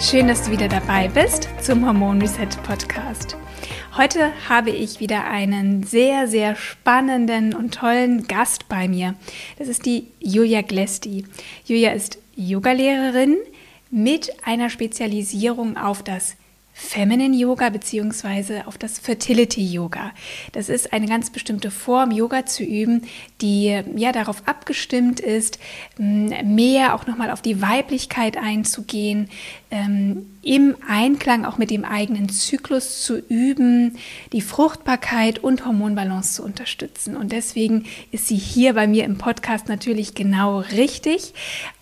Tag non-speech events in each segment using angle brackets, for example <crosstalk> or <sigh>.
Schön, dass du wieder dabei bist zum Hormon Reset Podcast. Heute habe ich wieder einen sehr, sehr spannenden und tollen Gast bei mir. Das ist die Julia Glesti. Julia ist Yogalehrerin mit einer Spezialisierung auf das Feminine Yoga beziehungsweise auf das Fertility Yoga. Das ist eine ganz bestimmte Form, Yoga zu üben, die ja darauf abgestimmt ist, mehr auch nochmal auf die Weiblichkeit einzugehen, ähm, im Einklang auch mit dem eigenen Zyklus zu üben, die Fruchtbarkeit und Hormonbalance zu unterstützen. Und deswegen ist sie hier bei mir im Podcast natürlich genau richtig.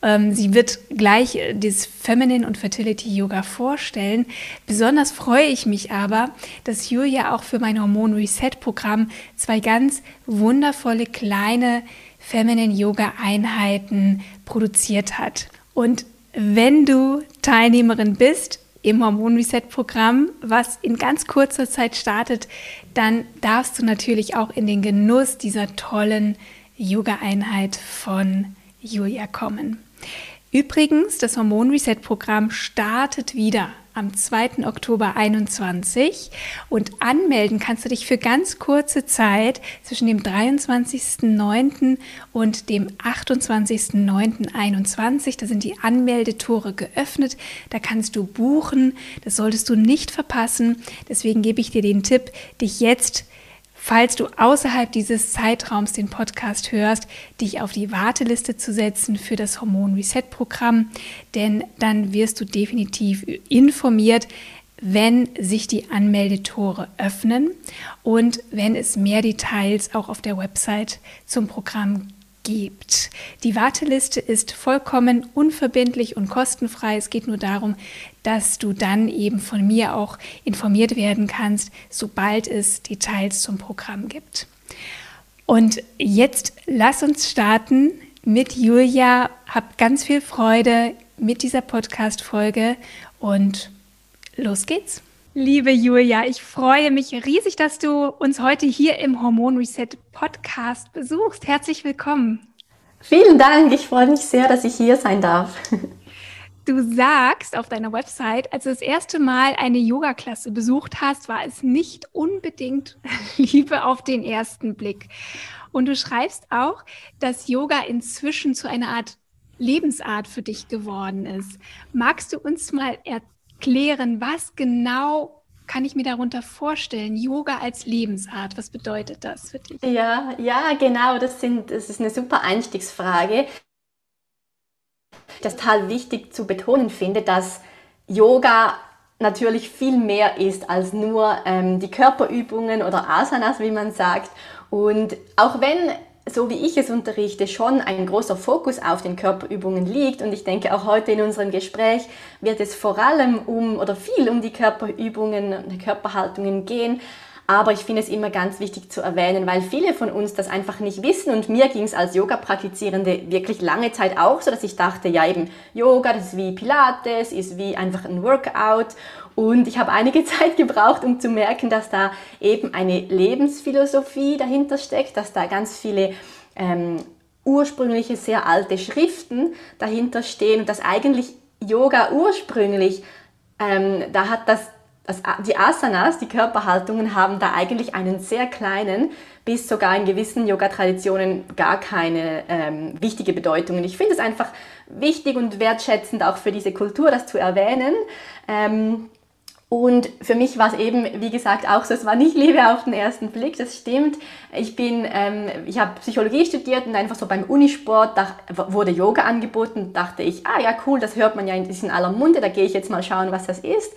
Ähm, sie wird gleich äh, das Feminine und Fertility Yoga vorstellen. Besonders freue ich mich aber, dass Julia auch für mein Hormon Reset Programm zwei ganz wundervolle kleine Feminine Yoga Einheiten produziert hat. Und wenn du Teilnehmerin bist im Hormon Reset Programm, was in ganz kurzer Zeit startet, dann darfst du natürlich auch in den Genuss dieser tollen Yoga-Einheit von Julia kommen. Übrigens, das Hormon Reset Programm startet wieder am 2. Oktober 21 und anmelden kannst du dich für ganz kurze Zeit zwischen dem 23.09. und dem 28.09.21. Da sind die Anmeldetore geöffnet. Da kannst du buchen. Das solltest du nicht verpassen. Deswegen gebe ich dir den Tipp, dich jetzt falls du außerhalb dieses Zeitraums den Podcast hörst, dich auf die Warteliste zu setzen für das Hormon Reset Programm, denn dann wirst du definitiv informiert, wenn sich die Anmeldetore öffnen und wenn es mehr Details auch auf der Website zum Programm gibt. Die Warteliste ist vollkommen unverbindlich und kostenfrei. Es geht nur darum, dass du dann eben von mir auch informiert werden kannst, sobald es Details zum Programm gibt. Und jetzt lass uns starten mit Julia. Hab ganz viel Freude mit dieser Podcast-Folge und los geht's. Liebe Julia, ich freue mich riesig, dass du uns heute hier im Hormon Reset Podcast besuchst. Herzlich willkommen. Vielen Dank, ich freue mich sehr, dass ich hier sein darf. <laughs> Du sagst auf deiner Website, als du das erste Mal eine Yoga-Klasse besucht hast, war es nicht unbedingt <laughs> Liebe auf den ersten Blick. Und du schreibst auch, dass Yoga inzwischen zu einer Art Lebensart für dich geworden ist. Magst du uns mal erzählen? Klären, was genau kann ich mir darunter vorstellen? Yoga als Lebensart, was bedeutet das für dich? Ja, ja, genau, das, sind, das ist eine super Einstiegsfrage. Das total wichtig zu betonen finde, dass Yoga natürlich viel mehr ist als nur ähm, die Körperübungen oder Asanas, wie man sagt. Und auch wenn so wie ich es unterrichte, schon ein großer Fokus auf den Körperübungen liegt. Und ich denke, auch heute in unserem Gespräch wird es vor allem um oder viel um die Körperübungen und Körperhaltungen gehen. Aber ich finde es immer ganz wichtig zu erwähnen, weil viele von uns das einfach nicht wissen. Und mir ging es als Yoga-Praktizierende wirklich lange Zeit auch so, dass ich dachte, ja eben, Yoga, das ist wie Pilates, ist wie einfach ein Workout. Und ich habe einige <laughs> Zeit gebraucht, um zu merken, dass da eben eine Lebensphilosophie dahinter steckt, dass da ganz viele ähm, ursprüngliche, sehr alte Schriften dahinter stehen und dass eigentlich Yoga ursprünglich, ähm, da hat das das, die Asanas, die Körperhaltungen, haben da eigentlich einen sehr kleinen, bis sogar in gewissen Yoga-Traditionen gar keine ähm, wichtige Bedeutung. Und ich finde es einfach wichtig und wertschätzend auch für diese Kultur, das zu erwähnen. Ähm, und für mich war es eben, wie gesagt, auch so, es war nicht Liebe auf den ersten Blick, das stimmt. Ich bin, ähm, ich habe Psychologie studiert und einfach so beim Unisport da wurde Yoga angeboten, dachte ich, ah ja cool, das hört man ja in, in aller Munde, da gehe ich jetzt mal schauen, was das ist.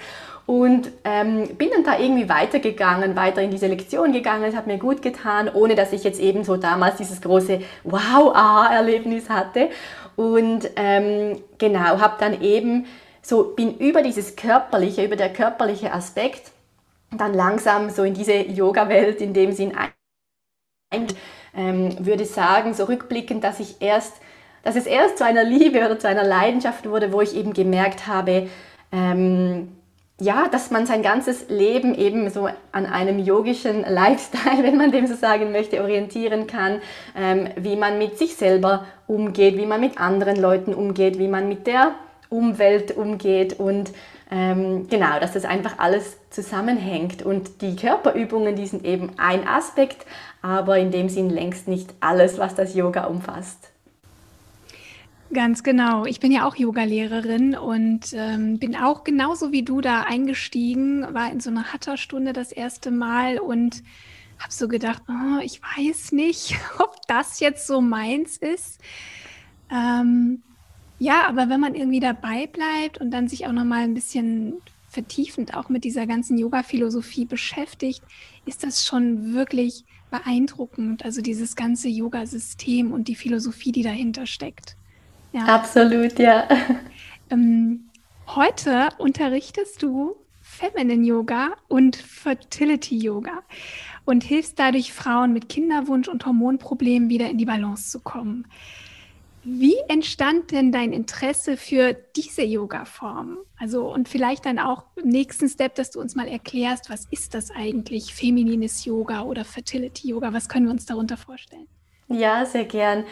und ähm, bin dann da irgendwie weitergegangen, weiter in diese Lektion gegangen. Es hat mir gut getan, ohne dass ich jetzt eben so damals dieses große Wow-Ah-Erlebnis hatte. Und ähm, genau, habe dann eben so, bin über dieses körperliche, über der körperliche Aspekt dann langsam so in diese Yoga-Welt in dem Sinn ein, ähm, würde sagen, so rückblickend, dass ich erst, dass es erst zu einer Liebe oder zu einer Leidenschaft wurde, wo ich eben gemerkt habe, ähm, ja, dass man sein ganzes Leben eben so an einem yogischen <laughs> Lifestyle, wenn man dem so sagen möchte, orientieren kann, ähm, wie man mit sich selber umgeht, wie man mit anderen Leuten umgeht, wie man mit der Umwelt umgeht und ähm, genau, dass das einfach alles zusammenhängt. Und die Körperübungen, die sind eben ein Aspekt, aber in dem Sinn längst nicht alles, was das Yoga umfasst. Ganz genau. Ich bin ja auch Yogalehrerin und ähm, bin auch genauso wie du da eingestiegen, war in so einer Hatha-Stunde das erste Mal und habe so gedacht, oh, ich weiß nicht, <laughs> ob das jetzt so meins ist. Ähm, ja, aber wenn man irgendwie dabei bleibt und dann sich auch noch mal ein bisschen vertiefend auch mit dieser ganzen Yoga-Philosophie beschäftigt, ist das schon wirklich beeindruckend. Also dieses ganze Yoga-System und die Philosophie, die dahinter steckt. Ja. Absolut, ja. Ähm, heute unterrichtest du Feminine Yoga und Fertility Yoga und hilfst dadurch Frauen mit Kinderwunsch und Hormonproblemen wieder in die Balance zu kommen. Wie entstand denn dein Interesse für diese Yoga-Form? Also und vielleicht dann auch im nächsten Step, dass du uns mal erklärst, was ist das eigentlich, feminines Yoga oder Fertility Yoga? Was können wir uns darunter vorstellen? Ja, sehr gern.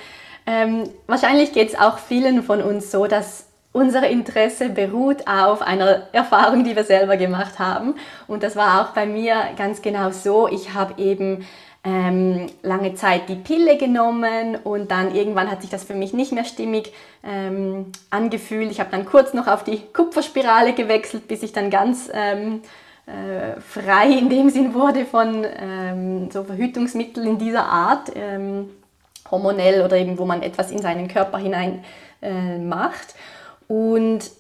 Ähm, wahrscheinlich geht es auch vielen von uns so, dass unser Interesse beruht auf einer Erfahrung, die wir selber gemacht haben. Und das war auch bei mir ganz genau so. Ich habe eben ähm, lange Zeit die Pille genommen und dann irgendwann hat sich das für mich nicht mehr stimmig ähm, angefühlt. Ich habe dann kurz noch auf die Kupferspirale gewechselt, bis ich dann ganz ähm, äh, frei in dem Sinn wurde von ähm, so Verhütungsmitteln in dieser Art, ähm, hormonell oder eben wo man etwas in seinen Körper hinein äh, macht. Und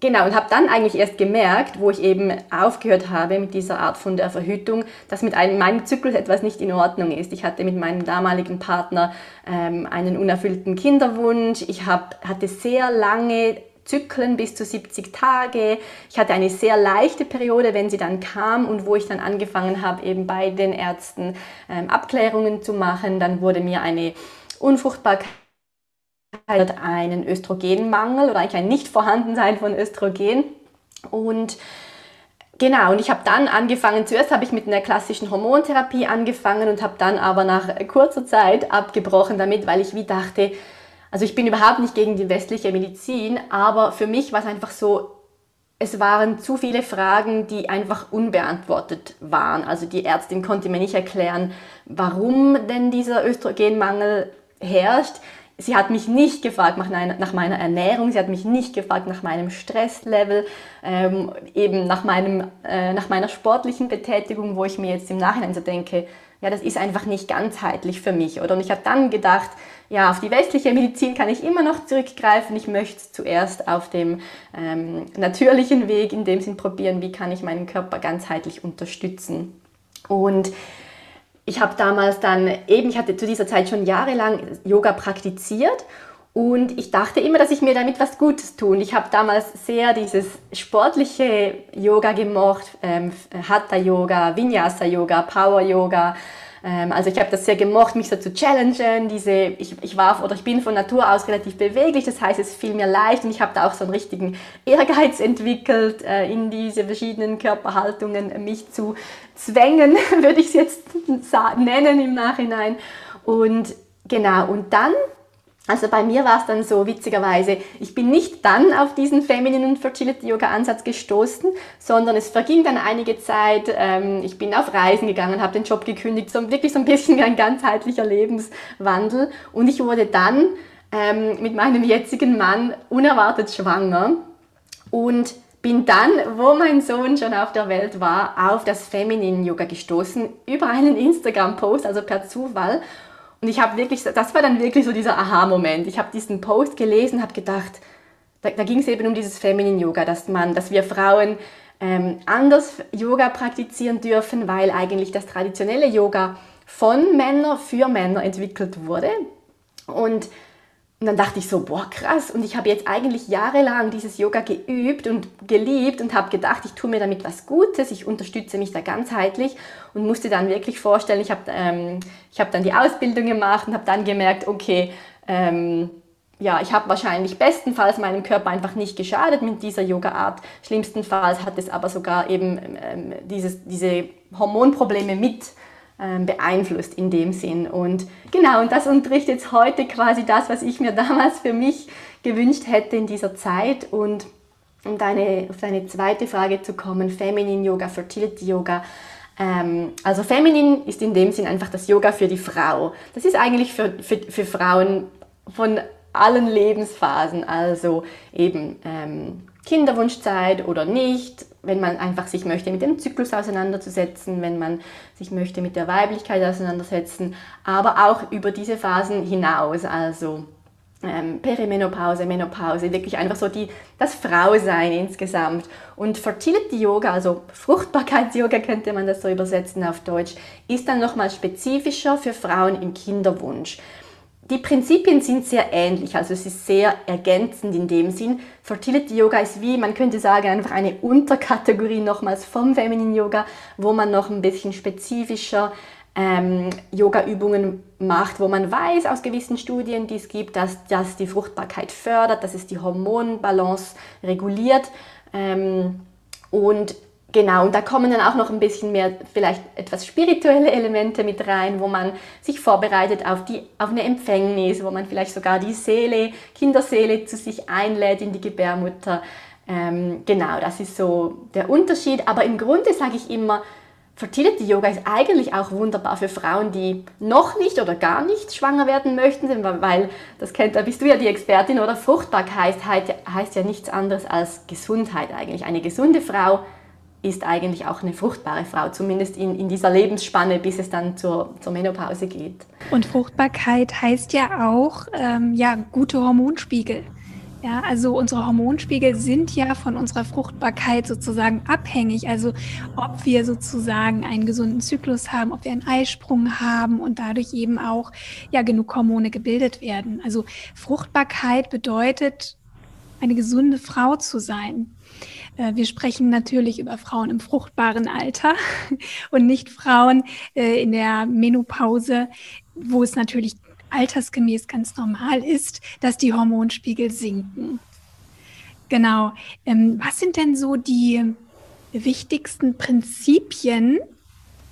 Genau, und habe dann eigentlich erst gemerkt, wo ich eben aufgehört habe mit dieser Art von der Verhütung, dass mit einem, meinem Zyklus etwas nicht in Ordnung ist. Ich hatte mit meinem damaligen Partner ähm, einen unerfüllten Kinderwunsch. Ich hab, hatte sehr lange Zyklen bis zu 70 Tage. Ich hatte eine sehr leichte Periode, wenn sie dann kam und wo ich dann angefangen habe, eben bei den Ärzten ähm, Abklärungen zu machen. Dann wurde mir eine Unfruchtbarkeit einen Östrogenmangel oder eigentlich ein Nicht-Vorhandensein von Östrogen. Und Genau, und ich habe dann angefangen, zuerst habe ich mit einer klassischen Hormontherapie angefangen und habe dann aber nach kurzer Zeit abgebrochen damit, weil ich wie dachte, also ich bin überhaupt nicht gegen die westliche Medizin, aber für mich war es einfach so, es waren zu viele Fragen, die einfach unbeantwortet waren. Also die Ärztin konnte mir nicht erklären, warum denn dieser Östrogenmangel herrscht sie hat mich nicht gefragt nach, meiner Ernährung, sie hat mich nicht gefragt nach meinem Stresslevel, ähm, eben nach, meinem, äh, nach meiner sportlichen Betätigung, wo ich mir jetzt im Nachhinein so denke, ja, das ist einfach nicht ganzheitlich für mich. Oder? Und ich habe dann gedacht, ja, auf die westliche Medizin kann ich immer noch zurückgreifen. Ich möchte zuerst auf dem ähm, natürlichen Weg in dem Sinn probieren, wie kann ich meinen Körper ganzheitlich unterstützen. Und ich habe damals dann eben, ich hatte zu dieser Zeit schon jahrelang Yoga praktiziert und ich dachte immer, dass ich mir damit was Gutes tue. Ich habe damals sehr dieses sportliche Yoga gemocht, ähm, Hatha-Yoga, Vinyasa-Yoga, Power-Yoga. Ähm, also ich habe das sehr gemocht, mich so zu challengen. Diese, ich, ich war oder ich bin von Natur aus relativ beweglich, das heißt, es fiel mir leicht und ich habe da auch so einen richtigen Ehrgeiz <laughs> entwickelt, äh, in diese verschiedenen Körperhaltungen mich zu zwängen, <laughs> würde ich es jetzt nennen im Nachhinein. Und genau, und dann also bei mir war es dann so, witzigerweise, ich bin nicht dann auf diesen Feminine Fertility Yoga Ansatz gestoßen, sondern es verging dann einige Zeit, ähm, ich bin auf Reisen gegangen, habe den Job gekündigt, so wirklich so ein bisschen ein ganzheitlicher Lebenswandel. Und ich wurde dann ähm, mit meinem jetzigen Mann unerwartet schwanger und bin dann, wo mein Sohn schon auf der Welt war, auf das Feminine Yoga gestoßen, über einen Instagram-Post, also per Zufall und ich habe wirklich, das war dann wirklich so dieser Aha-Moment. Ich habe diesen Post gelesen, habe gedacht, da, da ging es eben um dieses Feminine Yoga, dass man, dass wir Frauen ähm, anders Yoga praktizieren dürfen, weil eigentlich das traditionelle Yoga von Männern für Männer entwickelt wurde. Und und dann dachte ich so, boah, krass. Und ich habe jetzt eigentlich jahrelang dieses Yoga geübt und geliebt und habe gedacht, ich tue mir damit was Gutes, ich unterstütze mich da ganzheitlich und musste dann wirklich vorstellen, ich habe ähm, hab dann die Ausbildung gemacht und habe dann gemerkt, okay, ähm, ja, ich habe wahrscheinlich bestenfalls meinem Körper einfach nicht geschadet mit dieser Yoga-Art. Schlimmstenfalls hat es aber sogar eben ähm, dieses, diese Hormonprobleme mit beeinflusst in dem Sinn. Und genau, und das unterrichtet jetzt heute quasi das, was ich mir <laughs> damals für mich gewünscht hätte in dieser Zeit. Und um deine, auf deine zweite Frage zu kommen, Feminine Yoga, Fertility Yoga. Ähm, also Feminin ist in dem Sinn einfach das Yoga für die Frau. Das ist eigentlich für, für, für Frauen von allen Lebensphasen, also eben ähm, Kinderwunschzeit oder nicht, wenn man einfach sich möchte mit dem Zyklus auseinanderzusetzen, wenn man sich möchte mit der Weiblichkeit auseinandersetzen, aber auch über diese Phasen hinaus, also ähm, Perimenopause, Menopause, wirklich einfach so die, das Frausein insgesamt. Und Fertility Yoga, also Fruchtbarkeits-Yoga könnte man das so übersetzen auf Deutsch, ist dann nochmal spezifischer für Frauen im Kinderwunsch. Die Prinzipien sind sehr ähnlich, also es ist sehr ergänzend in dem Sinn. Fertility Yoga ist wie, man könnte sagen, einfach eine Unterkategorie nochmals vom Feminine Yoga, wo man noch ein bisschen spezifischer ähm, Yoga-Übungen macht, wo man weiß aus gewissen Studien, die es gibt, dass das die Fruchtbarkeit fördert, dass es die Hormonbalance reguliert. Ähm, und Genau, und da kommen dann auch noch ein bisschen mehr vielleicht etwas spirituelle Elemente mit rein, wo man sich vorbereitet auf, die, auf eine Empfängnis, wo man vielleicht sogar die Seele, Kinderseele zu sich einlädt in die Gebärmutter. Ähm, genau, das ist so der Unterschied. Aber im Grunde sage ich immer, Fertility Yoga ist eigentlich auch wunderbar für Frauen, die noch nicht oder gar nicht schwanger werden möchten, weil das kennt, da bist du ja die Expertin, oder Fruchtbarkeit heißt, heißt ja nichts anderes als Gesundheit eigentlich. Eine gesunde Frau ist eigentlich auch eine fruchtbare Frau, zumindest in, in dieser Lebensspanne, bis es dann zur, zur Menopause geht. Und Fruchtbarkeit heißt ja auch ähm, ja, gute Hormonspiegel. Ja, also unsere Hormonspiegel sind ja von unserer Fruchtbarkeit sozusagen abhängig. Also ob wir sozusagen einen gesunden Zyklus haben, ob wir einen Eisprung haben und dadurch eben auch ja genug Hormone gebildet werden. Also Fruchtbarkeit bedeutet eine gesunde Frau zu sein. Äh, wir sprechen natürlich über Frauen im fruchtbaren Alter <laughs> und nicht Frauen äh, in der Menopause, wo es natürlich altersgemäß ganz normal ist, dass die Hormonspiegel sinken. Genau. Ähm, was sind denn so die wichtigsten Prinzipien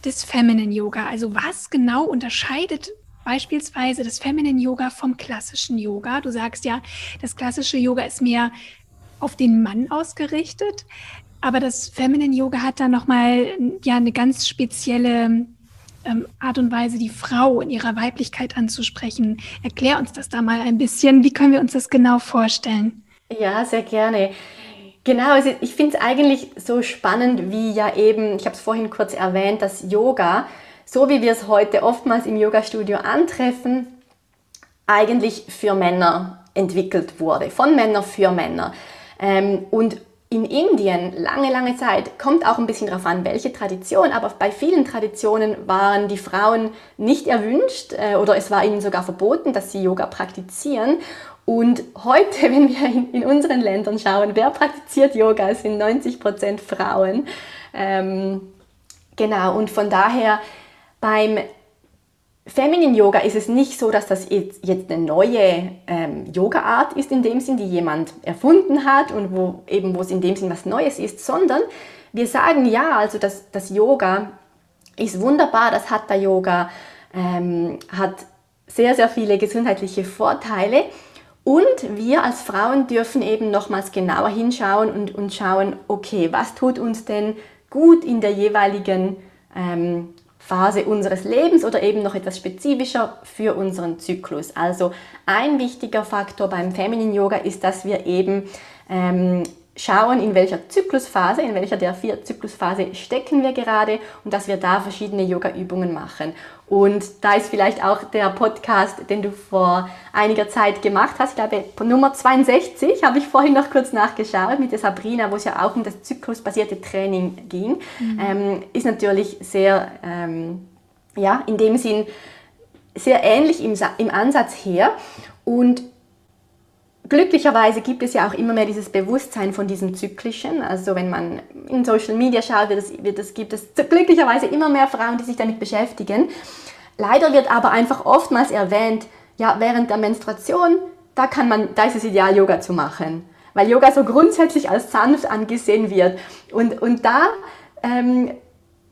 des Feminine Yoga? Also was genau unterscheidet beispielsweise das Feminine Yoga vom klassischen Yoga? Du sagst ja, das klassische Yoga ist mehr auf den Mann ausgerichtet. Aber das Feminine Yoga hat da nochmal ja, eine ganz spezielle ähm, Art und Weise, die Frau in ihrer Weiblichkeit anzusprechen. Erklär uns das da mal ein bisschen. Wie können wir uns das genau vorstellen? Ja, sehr gerne. Genau, also ich finde es eigentlich so spannend, wie ja eben, ich habe es vorhin kurz erwähnt, dass Yoga, so wie wir es heute oftmals im Yoga-Studio antreffen, eigentlich für Männer entwickelt wurde, von Männern für Männer. Ähm, und in Indien, lange, lange Zeit, kommt auch ein bisschen darauf an, welche Tradition, aber bei vielen Traditionen waren die Frauen nicht erwünscht äh, oder es war ihnen sogar verboten, dass sie Yoga praktizieren. Und heute, <laughs> wenn wir in, in unseren Ländern schauen, wer praktiziert Yoga, sind 90 Prozent Frauen. Ähm, genau, und von daher beim Feminine Yoga ist es nicht so, dass das jetzt eine neue ähm, Yoga-Art ist in dem Sinn, die jemand erfunden hat und wo eben wo es in dem Sinn was Neues ist, sondern wir sagen ja, also das, das Yoga ist wunderbar, das Hatha Yoga ähm, hat sehr, sehr viele gesundheitliche Vorteile. Und wir als Frauen dürfen eben nochmals genauer hinschauen und, und schauen, okay, was tut uns denn gut in der jeweiligen ähm, Phase unseres Lebens oder eben noch etwas spezifischer für unseren Zyklus. Also ein wichtiger Faktor beim Feminine Yoga ist, dass wir eben ähm, schauen, in welcher Zyklusphase, in welcher der vier Zyklusphase stecken wir gerade und dass wir da verschiedene Yoga-Übungen machen. Und da ist vielleicht auch der Podcast, den du vor einiger Zeit gemacht hast, ich glaube Nummer 62, habe ich vorhin noch kurz nachgeschaut mit der Sabrina, wo es ja auch um das zyklusbasierte Training ging, mhm. ähm, ist natürlich sehr, ähm, ja, in dem Sinn sehr ähnlich im, im Ansatz her. Und glücklicherweise gibt es ja auch immer mehr dieses Bewusstsein von diesem Zyklischen. Also wenn man in Social Media schaut, wird es, wird es, gibt es glücklicherweise immer mehr Frauen, die sich damit beschäftigen. Leider wird aber einfach oftmals erwähnt, ja, während der Menstruation, da kann man, da ist es ideal, Yoga zu machen. Weil Yoga so grundsätzlich als sanft angesehen wird. Und, und da ähm,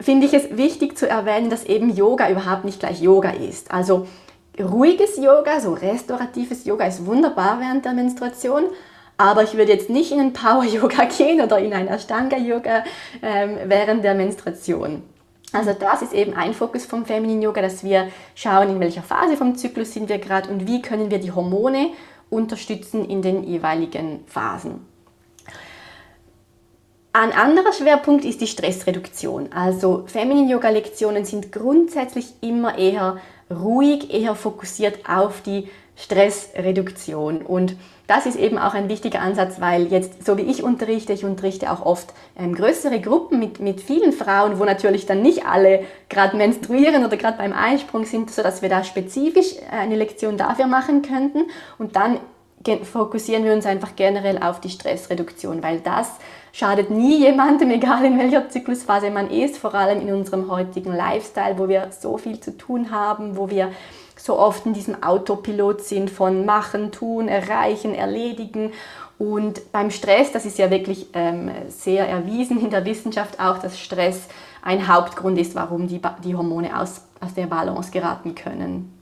finde ich es wichtig zu erwähnen, dass eben Yoga überhaupt nicht gleich Yoga ist. Also ruhiges Yoga, so restauratives Yoga ist wunderbar während der Menstruation, aber ich würde jetzt nicht in ein Power-Yoga <laughs> gehen oder in ein Ashtanga-Yoga ähm, während der Menstruation. Also das ist eben ein Fokus vom Feminine Yoga, dass wir schauen, in welcher Phase vom Zyklus sind wir gerade und wie können wir die Hormone unterstützen in den jeweiligen Phasen. Ein anderer Schwerpunkt ist die Stressreduktion. Also Feminine Yoga Lektionen sind grundsätzlich immer eher ruhig, eher fokussiert auf die Stressreduktion. Und das ist eben auch ein wichtiger Ansatz, weil jetzt, so wie ich unterrichte, ich unterrichte auch oft ähm, größere Gruppen mit, mit vielen Frauen, wo natürlich dann nicht alle gerade menstruieren oder gerade beim Einsprung sind, sodass wir da spezifisch eine Lektion dafür machen könnten. Und dann fokussieren wir uns einfach generell auf die Stressreduktion, weil das schadet nie jemandem, <laughs> egal in welcher Zyklusphase man ist, vor allem in unserem heutigen Lifestyle, wo wir so viel zu tun haben, wo wir so oft in diesem Autopilot sind von machen, tun, erreichen, erledigen. Und beim Stress, das ist ja wirklich ähm, sehr erwiesen in der Wissenschaft auch, dass Stress ein Hauptgrund ist, warum die, die Hormone aus, aus der Balance geraten können.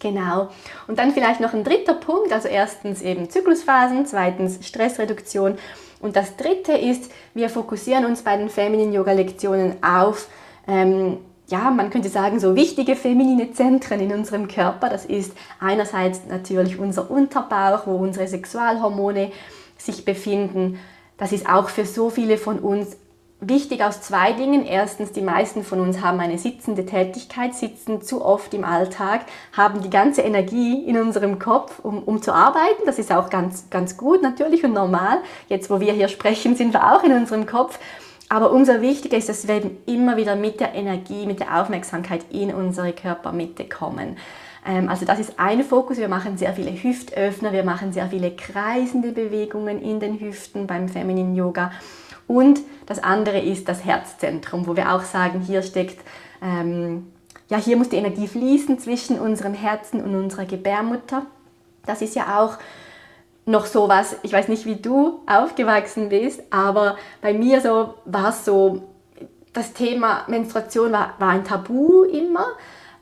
Genau. Und dann vielleicht noch ein dritter Punkt, also erstens eben Zyklusphasen, zweitens Stressreduktion und das dritte ist, wir fokussieren uns bei den Feminine Yoga Lektionen auf, ähm, ja, man könnte sagen, so wichtige feminine Zentren in unserem Körper. Das ist einerseits natürlich unser Unterbauch, wo unsere Sexualhormone sich befinden. Das ist auch für so viele von uns Wichtig aus zwei Dingen. Erstens, die meisten von uns haben eine sitzende Tätigkeit, sitzen zu oft im Alltag, haben die ganze Energie in unserem Kopf, um, um zu arbeiten. Das ist auch ganz, ganz gut natürlich und normal. Jetzt, wo wir hier sprechen, sind wir auch in unserem Kopf. Aber umso wichtiger ist, dass wir eben immer wieder mit der Energie, mit der Aufmerksamkeit in unsere Körpermitte kommen. Ähm, also das ist ein Fokus. Wir machen sehr viele Hüftöffner, wir machen sehr viele kreisende Bewegungen in den Hüften beim Feminine Yoga. Und das andere ist das Herzzentrum, wo wir auch sagen, hier steckt, ähm, ja, hier muss die Energie fließen zwischen unserem Herzen und unserer Gebärmutter. Das ist ja auch noch so was, ich weiß nicht, wie du aufgewachsen bist, aber bei mir so war es so, das Thema Menstruation war, war ein Tabu immer.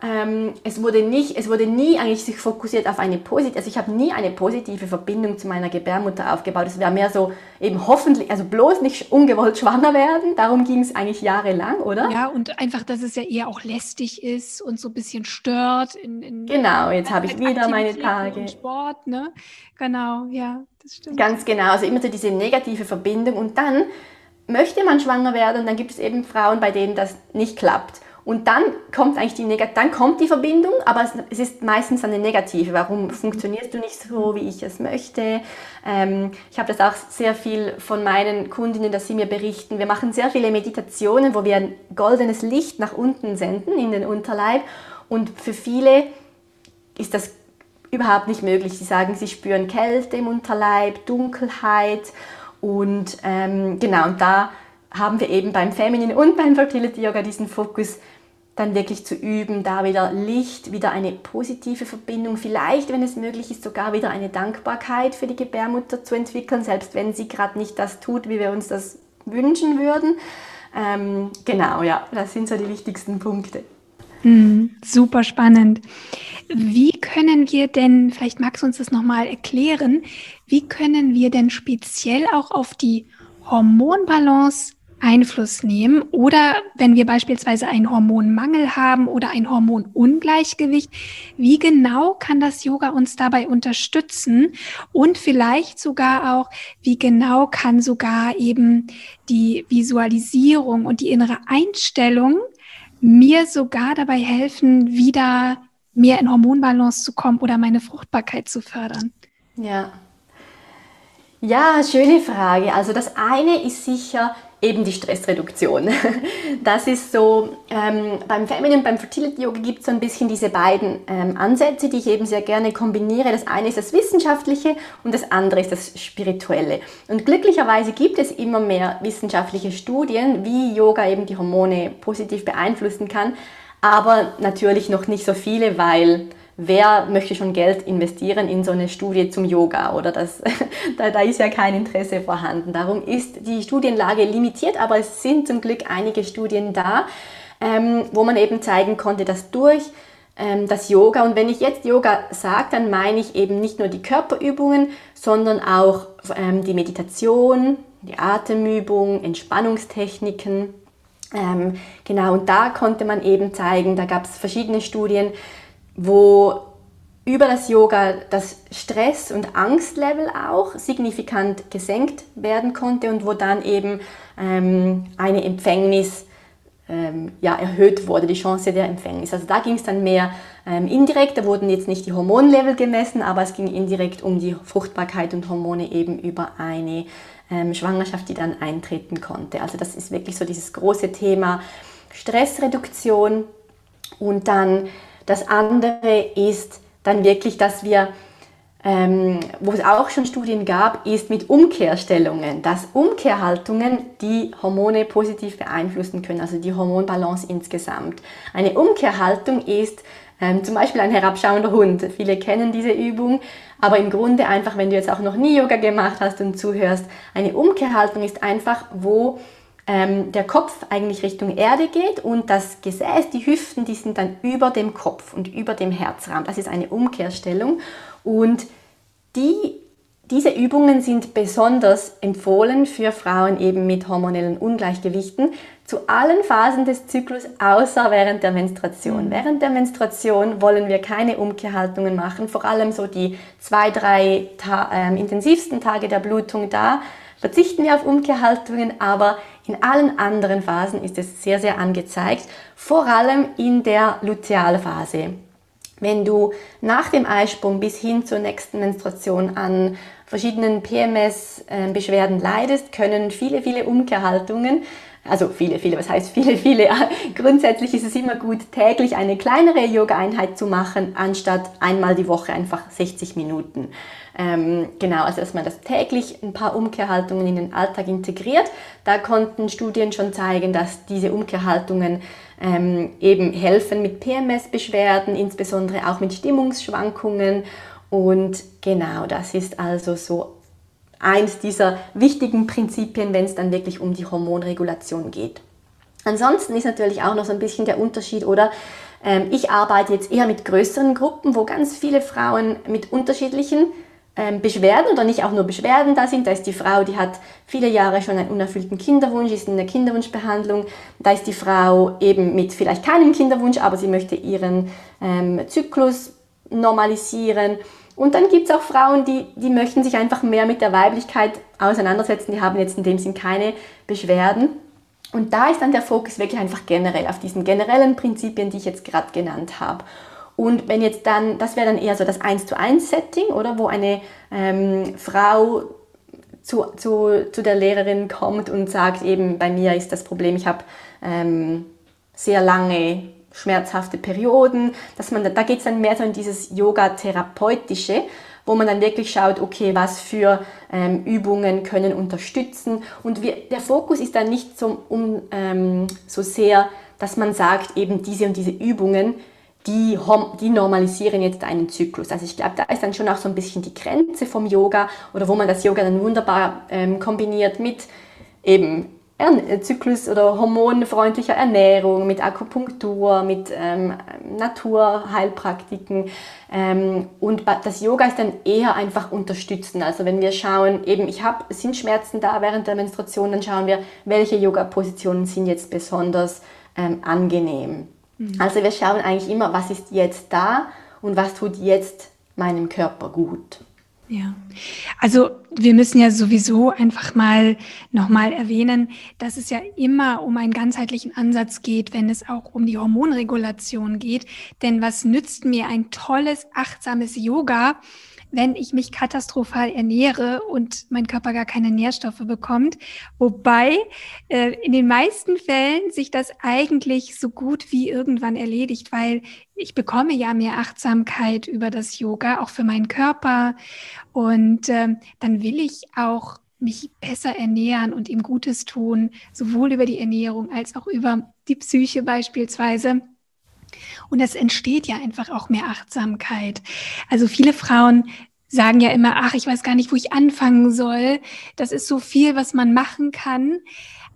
Ähm, es wurde nicht, es wurde nie eigentlich sich fokussiert auf eine positive, also ich habe nie eine positive Verbindung zu meiner Gebärmutter aufgebaut. Es wäre mehr so eben hoffentlich, also bloß nicht ungewollt schwanger werden. Darum ging es eigentlich jahrelang, oder? Ja, und einfach, dass es ja eher auch lästig ist und so ein bisschen stört. In, in genau, jetzt habe ich wieder meine Tage. Und Sport, ne? Genau, ja, das stimmt. Ganz genau, also immer so diese negative Verbindung und dann möchte man schwanger werden und dann gibt es eben Frauen, bei denen das nicht klappt. Und dann kommt eigentlich die Negat dann kommt die Verbindung, aber es, es, ist meistens eine negative. Warum funktionierst du nicht so, wie ich es möchte? Ähm, ich habe das auch sehr viel von meinen Kundinnen, dass sie mir berichten. Wir machen sehr viele Meditationen, wo wir ein goldenes Licht nach unten senden in den Unterleib. Und für viele ist das überhaupt nicht möglich. Sie sagen, sie spüren Kälte im Unterleib, Dunkelheit und ähm, genau. Und da haben wir eben beim Feminine und beim Fertility Yoga diesen Fokus dann wirklich zu üben, da wieder Licht, wieder eine positive Verbindung, vielleicht, wenn es möglich ist, sogar wieder eine Dankbarkeit für die Gebärmutter zu entwickeln, selbst wenn sie gerade nicht das tut, wie wir uns das wünschen würden. Ähm, genau, ja, das sind so die wichtigsten Punkte. Mm, super spannend. Wie können wir denn, vielleicht magst du uns das nochmal erklären, wie können wir denn speziell auch auf die Hormonbalance Einfluss nehmen oder wenn wir beispielsweise einen Hormonmangel haben oder ein Hormonungleichgewicht, wie genau kann das Yoga uns dabei unterstützen und vielleicht sogar auch, wie genau kann sogar eben die Visualisierung und die innere Einstellung mir sogar dabei helfen, wieder mehr in Hormonbalance zu kommen oder meine Fruchtbarkeit zu fördern? Ja. Ja, schöne Frage. Also das eine ist sicher eben die Stressreduktion. <laughs> Das ist so, ähm, beim Feminine, beim Fertility Yoga gibt es so ein bisschen diese beiden ähm, Ansätze, die ich eben sehr gerne kombiniere. Das eine ist das Wissenschaftliche und das andere ist das Spirituelle. Und glücklicherweise gibt es immer mehr wissenschaftliche Studien, wie Yoga eben die Hormone positiv beeinflussen kann, aber natürlich noch nicht so viele, weil wer möchte schon Geld investieren in so eine Studie zum Yoga oder das, <laughs> da, da, ist ja kein Interesse vorhanden. Darum ist die Studienlage limitiert, aber es sind zum Glück einige Studien da, ähm, wo man eben zeigen konnte, dass durch ähm, das Yoga, und wenn ich jetzt Yoga sage, dann meine ich eben nicht nur die Körperübungen, sondern auch ähm, die Meditation, die Atemübung, Entspannungstechniken. Ähm, genau, und da konnte man eben zeigen, da gab es verschiedene Studien, wo über das Yoga das Stress- und Angstlevel auch signifikant gesenkt werden konnte und wo dann eben ähm, eine Empfängnis ähm, ja, erhöht wurde, die Chance der Empfängnis. Also da ging es dann mehr ähm, indirekt, da wurden jetzt nicht die Hormonlevel gemessen, aber es ging indirekt um die Fruchtbarkeit und Hormone eben über eine ähm, Schwangerschaft, die dann eintreten konnte. Also das ist wirklich so dieses große Thema Stressreduktion und dann das andere ist dann wirklich, dass wir, ähm, wo es auch schon Studien gab, ist mit Umkehrstellungen, dass Umkehrhaltungen die Hormone positiv beeinflussen können, also die Hormonbalance insgesamt. Eine Umkehrhaltung ist ähm, zum Beispiel ein herabschauender Hund. Viele kennen diese Übung, aber im Grunde einfach, wenn du jetzt auch noch nie Yoga gemacht hast und zuhörst, eine Umkehrhaltung ist einfach, wo ähm, der Kopf eigentlich Richtung Erde geht und das Gesäß, die Hüften, die sind dann über dem Kopf und über dem Herzraum. Das ist eine Umkehrstellung und die, diese Übungen sind besonders empfohlen für Frauen eben mit hormonellen Ungleichgewichten zu allen Phasen des Zyklus außer während der Menstruation. Mhm. Während der Menstruation wollen wir keine Umkehrhaltungen machen, vor allem so die zwei, drei ta äh, intensivsten Tage der Blutung da verzichten wir auf Umkehrhaltungen, aber in allen anderen Phasen ist es sehr, sehr angezeigt, vor allem in der Lutealphase. Wenn du nach dem Eisprung bis hin zur nächsten Menstruation an verschiedenen PMS-Beschwerden leidest, können viele, viele Umkehrhaltungen also viele, viele, was heißt viele, viele? <laughs> Grundsätzlich ist es immer gut, täglich eine kleinere Yoga-Einheit zu machen, anstatt einmal die Woche einfach 60 Minuten. Ähm, genau, also dass man das täglich ein paar Umkehrhaltungen in den Alltag integriert. Da konnten Studien schon zeigen, dass diese Umkehrhaltungen ähm, eben helfen mit PMS-Beschwerden, insbesondere auch mit Stimmungsschwankungen. Und genau, das ist also so eins dieser wichtigen Prinzipien, wenn es dann wirklich um die Hormonregulation geht. Ansonsten ist natürlich auch noch so ein bisschen der Unterschied, oder? Ähm, ich arbeite jetzt eher mit größeren Gruppen, wo ganz viele Frauen mit unterschiedlichen Beschwerden oder nicht auch nur Beschwerden da sind. Da ist die Frau, die hat viele Jahre schon einen unerfüllten Kinderwunsch, ist in der Kinderwunschbehandlung. Da ist die Frau eben mit vielleicht keinem Kinderwunsch, aber sie möchte ihren ähm, Zyklus normalisieren. Und dann gibt es auch Frauen, die, die möchten sich einfach mehr mit der Weiblichkeit auseinandersetzen, die haben jetzt in dem Sinn keine Beschwerden. Und da ist dann der Fokus wirklich einfach generell auf diesen generellen Prinzipien, die ich jetzt gerade genannt habe. Und wenn jetzt dann, das wäre dann eher so das 1 zu 1 Setting, oder wo eine ähm, Frau zu, zu, zu der Lehrerin kommt und sagt, eben bei mir ist das Problem, ich habe ähm, sehr lange schmerzhafte Perioden, dass man, da geht es dann mehr so in dieses Yoga-Therapeutische, wo man dann wirklich schaut, okay, was für ähm, Übungen können unterstützen. Und wir, der Fokus ist dann nicht so, um, ähm, so sehr, dass man sagt, eben diese und diese Übungen, die, die normalisieren jetzt einen Zyklus. Also ich glaube, da ist dann schon auch so ein bisschen die Grenze vom Yoga oder wo man das Yoga dann wunderbar ähm, kombiniert mit eben äh, Zyklus- oder hormonfreundlicher Ernährung, mit Akupunktur, mit ähm, Naturheilpraktiken. Ähm, und das Yoga ist dann eher einfach unterstützen. Also wenn wir schauen, eben ich habe, sind Schmerzen da während der Menstruation, dann schauen wir, welche Yoga-Positionen sind jetzt besonders ähm, angenehm. Mhm. Also wir schauen eigentlich immer, was ist jetzt da und was tut jetzt meinem Körper gut. Ja, also wir müssen ja sowieso einfach mal nochmal erwähnen, dass es ja immer um einen ganzheitlichen Ansatz geht, wenn es auch um die Hormonregulation geht. Denn was nützt mir ein tolles, achtsames Yoga, wenn ich mich katastrophal ernähre und mein Körper gar keine Nährstoffe bekommt. Wobei äh, in den meisten Fällen sich das eigentlich so gut wie irgendwann erledigt, weil ich bekomme ja mehr Achtsamkeit über das Yoga, auch für meinen Körper. Und äh, dann will ich auch mich besser ernähren und ihm Gutes tun, sowohl über die Ernährung als auch über die Psyche beispielsweise. Und es entsteht ja einfach auch mehr Achtsamkeit. Also viele Frauen sagen ja immer, ach, ich weiß gar nicht, wo ich anfangen soll. Das ist so viel, was man machen kann.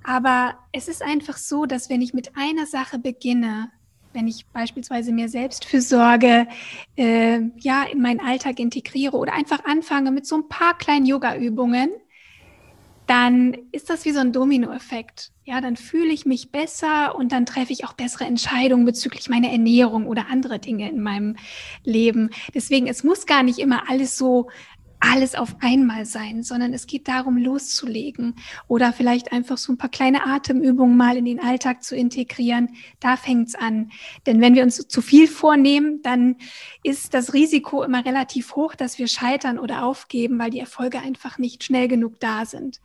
Aber es ist einfach so, dass wenn ich mit einer Sache beginne, wenn ich beispielsweise mir Selbstfürsorge äh, ja in meinen Alltag integriere oder einfach anfange mit so ein paar kleinen Yoga-Übungen, dann ist das wie so ein Dominoeffekt. Ja, dann fühle ich mich besser und dann treffe ich auch bessere Entscheidungen bezüglich meiner Ernährung oder andere Dinge in meinem Leben. Deswegen, es muss gar nicht immer alles so alles auf einmal sein, sondern es geht darum, loszulegen oder vielleicht einfach so ein paar kleine Atemübungen mal in den Alltag zu integrieren. Da fängt's an. Denn wenn wir uns zu viel vornehmen, dann ist das Risiko immer relativ hoch, dass wir scheitern oder aufgeben, weil die Erfolge einfach nicht schnell genug da sind.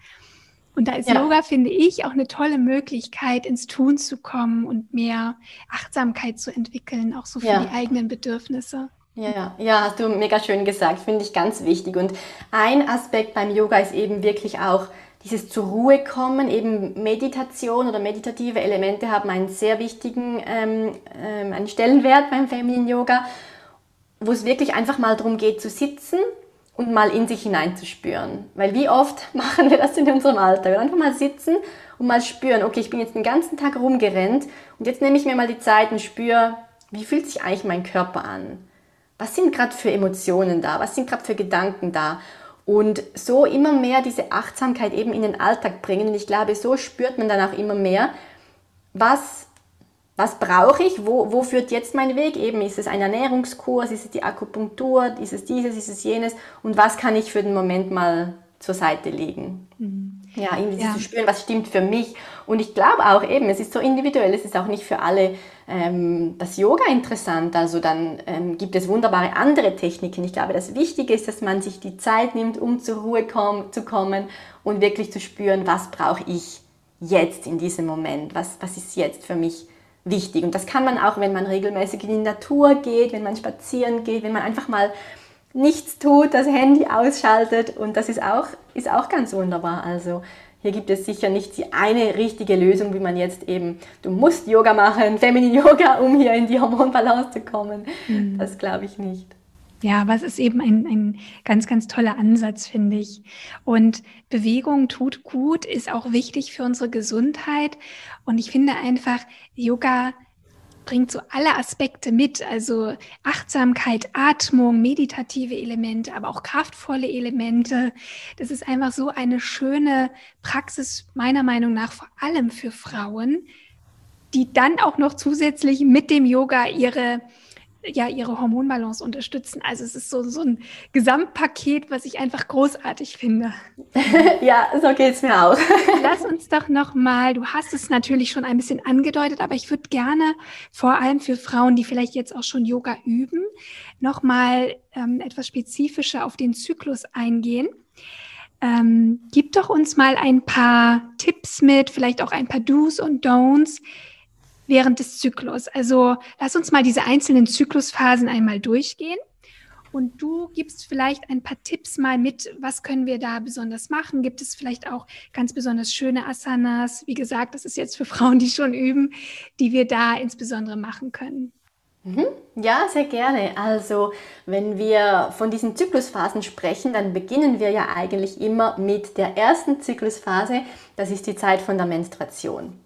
Und da ist ja. Yoga, finde ich, auch eine tolle Möglichkeit, ins Tun zu kommen und mehr Achtsamkeit zu entwickeln, auch so für ja. die eigenen Bedürfnisse. Ja, ja, hast du mega schön gesagt, finde ich ganz wichtig. Und ein Aspekt beim Yoga ist eben wirklich auch dieses zur Ruhe kommen, eben Meditation oder meditative Elemente haben einen sehr wichtigen ähm, ähm, einen Stellenwert beim Feminine Yoga, wo es wirklich einfach mal darum geht zu sitzen und mal in sich hineinzuspüren. Weil wie oft <laughs> machen wir das in unserem Alltag? Einfach mal sitzen und mal spüren, okay, ich bin jetzt den ganzen Tag rumgerannt und jetzt nehme ich mir mal die Zeit und spüre, wie fühlt sich eigentlich mein Körper an? Was sind gerade für Emotionen da, was sind gerade für Gedanken da. Und so immer mehr diese Achtsamkeit eben in den Alltag bringen. Und ich glaube, so spürt man dann auch immer mehr, was, was brauche ich, wo, wo führt jetzt mein Weg? Eben, ist es ein Ernährungskurs, ist es die Akupunktur, ist es dieses, ist es jenes? Und was kann ich für den Moment mal zur Seite legen? Mhm. Ja, irgendwie ja. zu spüren, was stimmt für mich. Und ich glaube auch eben, es ist so individuell, es ist auch nicht für alle ähm, das Yoga interessant. Also dann ähm, gibt es wunderbare andere Techniken. Ich glaube, das Wichtige ist, dass man sich die Zeit nimmt, um zur Ruhe komm, zu kommen und wirklich zu spüren, was brauche ich jetzt in diesem Moment, was, was ist jetzt für mich wichtig. Und das kann man auch, wenn man regelmäßig in die Natur geht, wenn man spazieren geht, wenn man einfach mal nichts tut, das Handy ausschaltet und das ist auch, ist auch ganz wunderbar. Also hier gibt es sicher nicht die eine richtige Lösung, wie man jetzt eben, du musst Yoga machen, Feminine Yoga, um hier in die Hormonbalance zu kommen. Mhm. Das glaube ich nicht. Ja, aber es ist eben ein, ein ganz, ganz toller Ansatz, finde ich. Und Bewegung tut gut, ist auch wichtig für unsere Gesundheit. Und ich finde einfach, Yoga bringt so alle Aspekte mit, also Achtsamkeit, Atmung, meditative Elemente, aber auch kraftvolle Elemente. Das ist einfach so eine schöne Praxis, meiner Meinung nach, vor allem für Frauen, die dann auch noch zusätzlich mit dem Yoga ihre ja ihre Hormonbalance unterstützen. Also es ist so, so ein Gesamtpaket, was ich einfach großartig finde. <laughs> ja, so geht es mir auch. <laughs> Lass uns doch noch mal, du hast es natürlich schon ein bisschen angedeutet, aber ich würde gerne vor allem für Frauen, die vielleicht jetzt auch schon Yoga üben, noch mal ähm, etwas spezifischer auf den Zyklus eingehen. Ähm, gib doch uns mal ein paar Tipps mit, vielleicht auch ein paar Do's und Don'ts, während des Zyklus. Also lass uns mal diese einzelnen Zyklusphasen einmal durchgehen. Und du gibst vielleicht ein paar Tipps mal mit, was können wir da besonders machen? Gibt es vielleicht auch ganz besonders schöne Asanas? Wie gesagt, das ist jetzt für Frauen, die schon üben, die wir da insbesondere machen können. Mhm. Ja, sehr gerne. Also, wenn wir von diesen Zyklusphasen sprechen, dann beginnen wir ja eigentlich immer mit der ersten Zyklusphase. Das ist die Zeit von der Menstruation.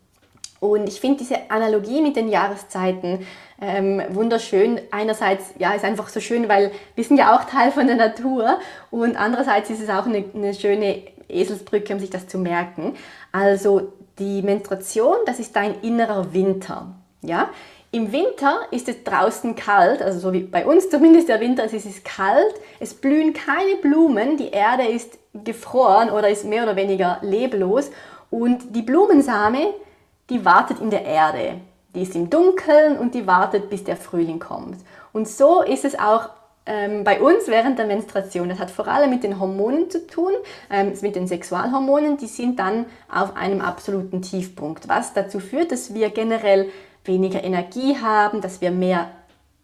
Und ich finde diese Analogie mit den Jahreszeiten ähm, wunderschön. Einerseits, ja, ist einfach so schön, weil wir sind ja auch Teil von der Natur und andererseits ist es auch eine, eine schöne Eselsbrücke, um sich das zu merken. Also die Menstruation, das ist dein innerer Winter. Ja? Im Winter ist es draußen kalt, also so wie bei uns zumindest der Winter ist, es ist kalt, es blühen keine Blumen, die Erde ist gefroren oder ist mehr oder weniger leblos und die Blumensame, die wartet in der Erde. Die ist im Dunkeln und die wartet, bis der Frühling kommt. Und so ist es auch ähm, bei uns während der Menstruation. Das hat vor allem mit den Hormonen zu tun, ähm, mit den Sexualhormonen. Die sind dann auf einem absoluten Tiefpunkt, was dazu führt, dass wir generell weniger Energie haben, dass wir mehr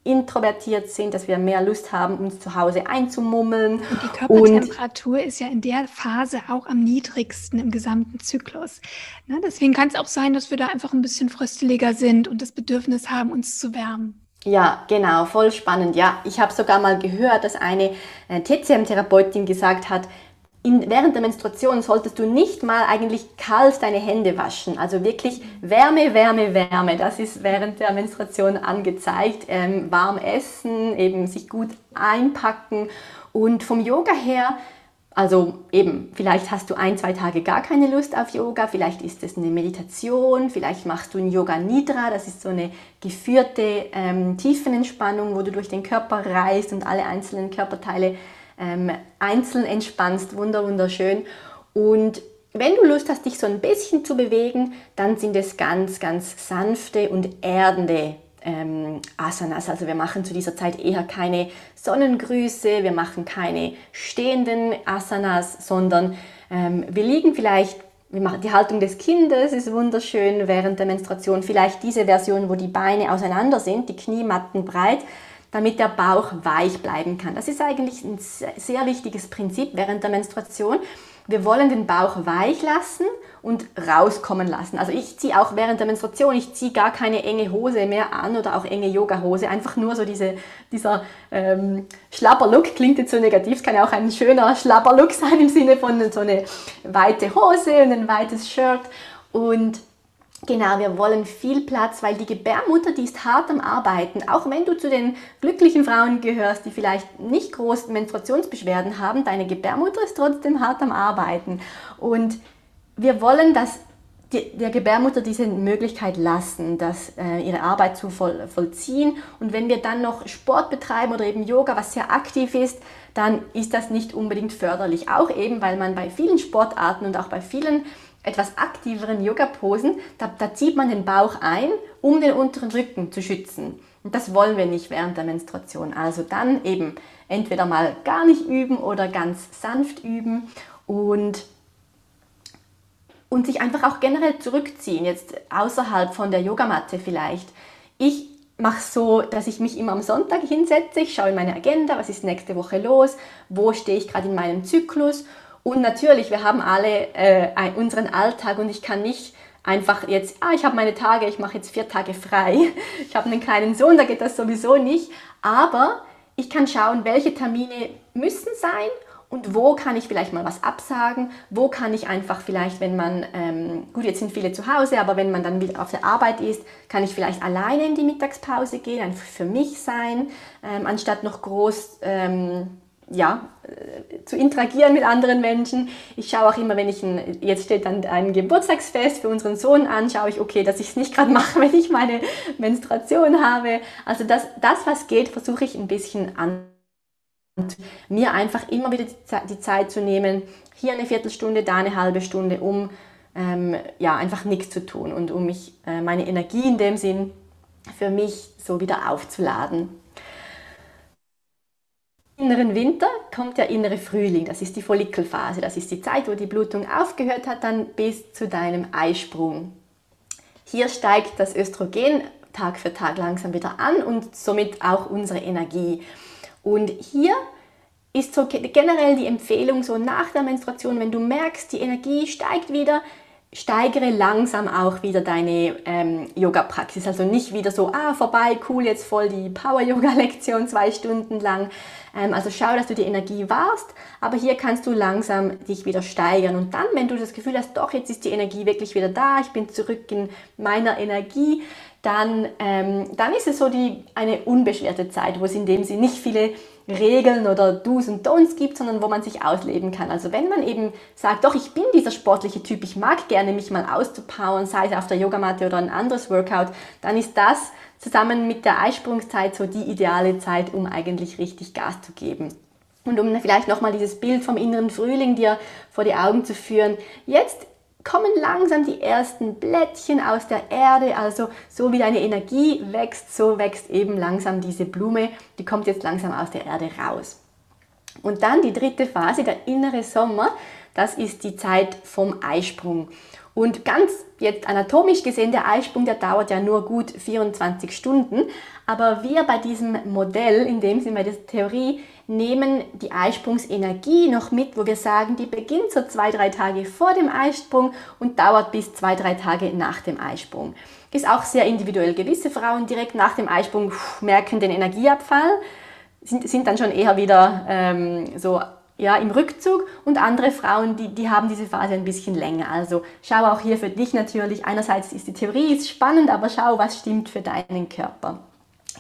introvertiert sind, dass wir mehr Lust haben, uns zu Hause einzumummeln. Und die Körpertemperatur und, ist ja in der Phase auch am niedrigsten im gesamten Zyklus. Ne, deswegen kann es auch sein, dass wir da einfach ein bisschen frösteliger sind und das Bedürfnis haben, uns zu wärmen. Ja, genau, voll spannend. Ja, ich habe sogar mal gehört, dass eine äh, TCM-Therapeutin gesagt hat, in, während der Menstruation solltest du nicht mal eigentlich kalt deine Hände waschen. Also wirklich Wärme, Wärme, Wärme. Das ist während der Menstruation angezeigt. Ähm, warm essen, eben sich gut einpacken. Und vom Yoga her, also eben, vielleicht hast du ein, zwei Tage gar keine Lust auf Yoga, vielleicht ist es eine Meditation, vielleicht machst du ein Yoga Nidra, das ist so eine geführte ähm, Tiefenentspannung, wo du durch den Körper reist und alle einzelnen Körperteile ähm, einzeln entspannst, wunder wunderschön. Und wenn du Lust hast, dich so ein bisschen zu bewegen, dann sind es ganz, ganz sanfte und erdende ähm, Asanas. Also wir machen zu dieser Zeit eher keine Sonnengrüße, wir machen keine stehenden Asanas, sondern ähm, wir liegen vielleicht, die Haltung des Kindes ist wunderschön während der Menstruation, vielleicht diese Version, wo die Beine auseinander sind, die Knie mattenbreit damit der Bauch weich bleiben kann. Das ist eigentlich ein sehr wichtiges Prinzip während der Menstruation. Wir wollen den Bauch weich lassen und rauskommen lassen. Also ich ziehe auch während der Menstruation, ich ziehe gar keine enge Hose mehr an oder auch enge Yoga-Hose. Einfach nur so diese, dieser ähm, Schlapper-Look klingt jetzt so negativ. Es kann ja auch ein schöner Schlapper-Look <laughs> sein im Sinne von so eine weite Hose und ein weites Shirt. Und Genau, wir wollen viel Platz, weil die Gebärmutter, die ist hart am Arbeiten. Auch wenn du zu den glücklichen Frauen gehörst, die vielleicht nicht groß Menstruationsbeschwerden haben, deine Gebärmutter ist trotzdem hart am Arbeiten. Und wir wollen, dass die, der Gebärmutter diese Möglichkeit lassen, dass, äh, ihre Arbeit zu voll, vollziehen. Und wenn wir dann noch Sport betreiben oder eben Yoga, was sehr aktiv ist, dann ist das nicht unbedingt förderlich. Auch eben, weil man bei vielen Sportarten und auch bei vielen etwas aktiveren Yoga-Posen, da, da zieht man den Bauch ein, um den unteren Rücken zu schützen. Und das wollen wir nicht während der Menstruation. Also dann eben entweder mal gar nicht üben oder ganz sanft üben und, und sich einfach auch generell zurückziehen, jetzt außerhalb von der Yogamatte vielleicht. Ich mache so, dass ich mich immer am Sonntag hinsetze, ich schaue in meine Agenda, was ist nächste Woche los, wo stehe ich gerade in meinem Zyklus und natürlich, wir haben alle äh, unseren Alltag und ich kann nicht einfach jetzt, ah, ich habe meine Tage, ich mache jetzt vier Tage frei. <laughs> Ich habe einen kleinen Sohn, da geht das sowieso nicht. Aber ich kann schauen, welche Termine müssen sein und wo kann ich vielleicht mal was absagen, wo kann ich einfach vielleicht, wenn man, ähm, gut, jetzt sind viele zu Hause, aber wenn man dann wieder auf der Arbeit ist, kann ich vielleicht alleine in die Mittagspause gehen, einfach für mich sein, ähm, anstatt noch groß ähm, ja, äh, zu interagieren mit anderen Menschen. Ich schaue auch immer, wenn ich ein, jetzt steht dann ein Geburtstagsfest für unseren Sohn an, schaue ich, okay, dass ich es nicht gerade <laughs> mache, wenn ich meine Menstruation habe. Also das, das was geht, versuche ich ein bisschen an. Und mir einfach immer wieder die Zeit zu nehmen, hier eine Viertelstunde, da eine halbe Stunde, um ähm, ja, einfach nichts zu tun und um mich, äh, meine Energie in dem Sinn für mich so wieder aufzuladen inneren Winter kommt der innere Frühling, das ist die Follikelphase, das ist die Zeit, wo die Blutung aufgehört hat, dann bis zu deinem Eisprung. Hier steigt das Östrogen Tag für Tag langsam wieder an und somit auch unsere Energie. Und hier ist so generell die Empfehlung, so nach der Menstruation, wenn du merkst, die Energie steigt wieder, steigere langsam auch wieder deine ähm, Yoga-Praxis. Also nicht wieder so, ah, vorbei, cool, jetzt voll die Power-Yoga-Lektion zwei Stunden lang. Ähm, also schau, dass du die Energie wahrst, aber hier kannst du langsam dich wieder steigern. Und dann, wenn du das Gefühl hast, doch, jetzt ist die Energie wirklich wieder da, ich bin zurück in meiner Energie, dann, ähm, dann ist es so die, eine unbeschwerte Zeit, wo es in dem Sinne nicht viele Regeln oder Do's und Don'ts gibt, sondern wo man sich ausleben kann. Also wenn man eben sagt, doch, ich bin dieser sportliche Typ, ich mag gerne mich mal auszupowern, sei es auf der Yogamatte oder ein anderes Workout, dann ist das zusammen mit der Eisprungszeit so die ideale Zeit, um eigentlich richtig Gas zu geben. Und um vielleicht nochmal dieses Bild vom inneren Frühling dir vor die Augen zu führen, jetzt kommen langsam die ersten Blättchen aus der Erde, also so wie deine Energie wächst, so wächst eben langsam diese Blume, die kommt jetzt langsam aus der Erde raus. Und dann die dritte Phase, der innere Sommer, das ist die Zeit vom Eisprung. Und ganz jetzt anatomisch gesehen, der Eisprung, der dauert ja nur gut 24 Stunden. Aber wir bei diesem Modell, in dem Sinne bei dieser Theorie, nehmen die Eisprungsenergie noch mit, wo wir sagen, die beginnt so zwei, drei Tage vor dem Eisprung und dauert bis zwei, drei Tage nach dem Eisprung. Ist auch sehr individuell. Gewisse Frauen direkt nach dem Eisprung merken den Energieabfall, sind, sind dann schon eher wieder ähm, so ja, im Rückzug und andere Frauen, die, die haben diese Phase ein bisschen länger. Also schau auch hier für dich natürlich, einerseits ist die Theorie ist spannend, aber schau, was stimmt für deinen Körper.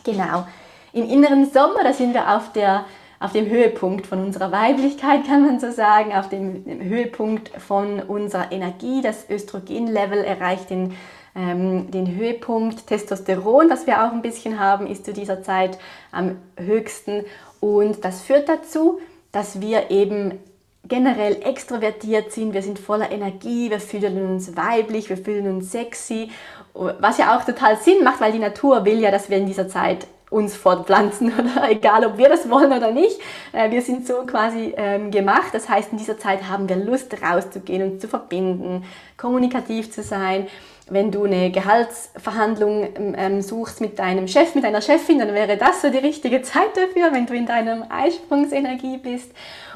Genau. Im inneren Sommer, da sind wir auf, der, auf dem Höhepunkt von unserer Weiblichkeit, kann man so sagen, auf dem, dem Höhepunkt von unserer Energie. Das Östrogenlevel erreicht den, ähm, den Höhepunkt. Testosteron, was wir auch ein bisschen haben, ist zu dieser Zeit am höchsten. Und das führt dazu, dass wir eben generell extrovertiert sind, wir sind voller Energie, wir fühlen uns weiblich, wir fühlen uns sexy, was ja auch total Sinn macht, weil die Natur will ja, dass wir in dieser Zeit uns fortpflanzen <laughs> oder egal, ob wir das wollen oder nicht. Äh, wir sind so quasi ähm, gemacht. Das heißt, in dieser Zeit haben wir Lust rauszugehen und zu verbinden, kommunikativ zu sein. Wenn du eine Gehaltsverhandlung ähm, ähm, suchst mit deinem Chef, mit deiner Chefin, dann wäre das so die richtige <laughs> Zeit dafür, wenn du in deinem Eisprungsenergie bist.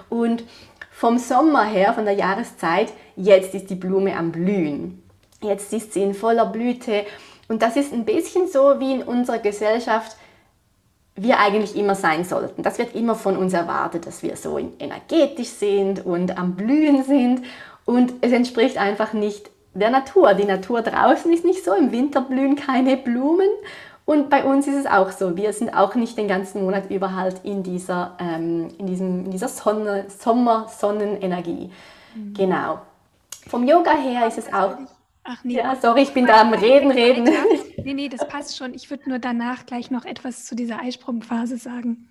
Und vom Sommer her, von der Jahreszeit, jetzt ist die Blume am Blühen. Jetzt ist sie in voller Blüte. Und das ist ein bisschen so, wie in unserer Gesellschaft wir eigentlich immer sein sollten. Das wird immer von uns erwartet, dass wir so energetisch sind und am Blühen sind. Und es entspricht einfach nicht der Natur. Die Natur draußen ist nicht so, im Winter blühen keine Blumen und bei uns ist es auch so. Wir sind auch nicht den ganzen Monat über halt in dieser, ähm, in diesem, in dieser Sonne, Sommer-Sonnenenergie. Mhm. Genau. Vom Yoga her ist es auch. Ach nee. Ja, sorry, ich bin da am Reden, Reden. Nee, nee, das passt schon. Ich würde nur danach gleich noch etwas zu dieser Eisprungphase sagen.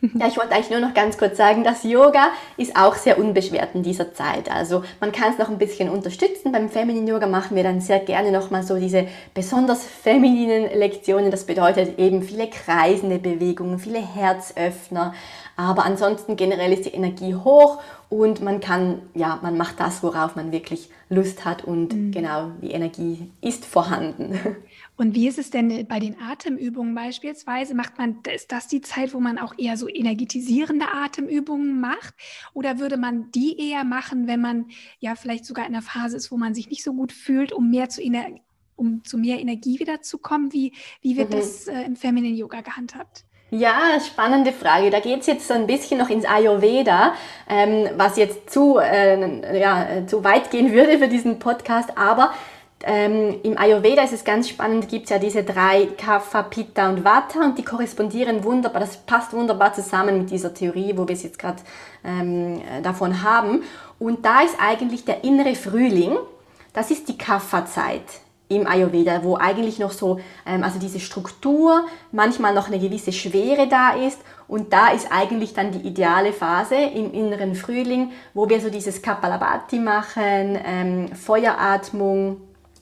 Ja, ich wollte eigentlich nur noch ganz kurz sagen, das Yoga ist auch sehr unbeschwert in dieser Zeit. Also man kann es noch ein bisschen unterstützen. Beim Feminine Yoga machen wir dann sehr gerne nochmal so diese besonders femininen Lektionen. Das bedeutet eben viele kreisende Bewegungen, viele Herzöffner. Aber ansonsten generell ist die Energie hoch und man kann, ja, man macht das, worauf man wirklich Lust hat und mhm. genau, die Energie ist vorhanden. <laughs> Und wie ist es denn bei den Atemübungen beispielsweise? Macht man, ist das die Zeit, wo man auch eher so energetisierende Atemübungen macht? Oder würde man die eher machen, wenn man ja vielleicht sogar in einer Phase ist, wo man sich nicht so gut fühlt, um mehr zu, um zu mehr Energie wieder zu kommen? Wie, wie wird mhm. das äh, im Feminine Yoga gehandhabt? Ja, spannende Frage. Da geht es jetzt so ein bisschen noch ins Ayurveda, ähm, was jetzt zu, äh, ja, zu weit gehen würde für diesen Podcast, aber ähm, Im Ayurveda ist es ganz spannend, gibt es ja diese drei Kapha, Pitta und Vata und die korrespondieren wunderbar, das passt wunderbar zusammen mit dieser Theorie, wo wir es jetzt gerade ähm, davon haben. Und da ist eigentlich der innere Frühling, das ist die Kapha-Zeit im Ayurveda, wo eigentlich noch so, ähm, also diese Struktur, manchmal noch eine gewisse Schwere da ist und da ist eigentlich dann die ideale Phase im inneren Frühling, wo wir so dieses Kapalabhati machen, ähm, Feueratmung,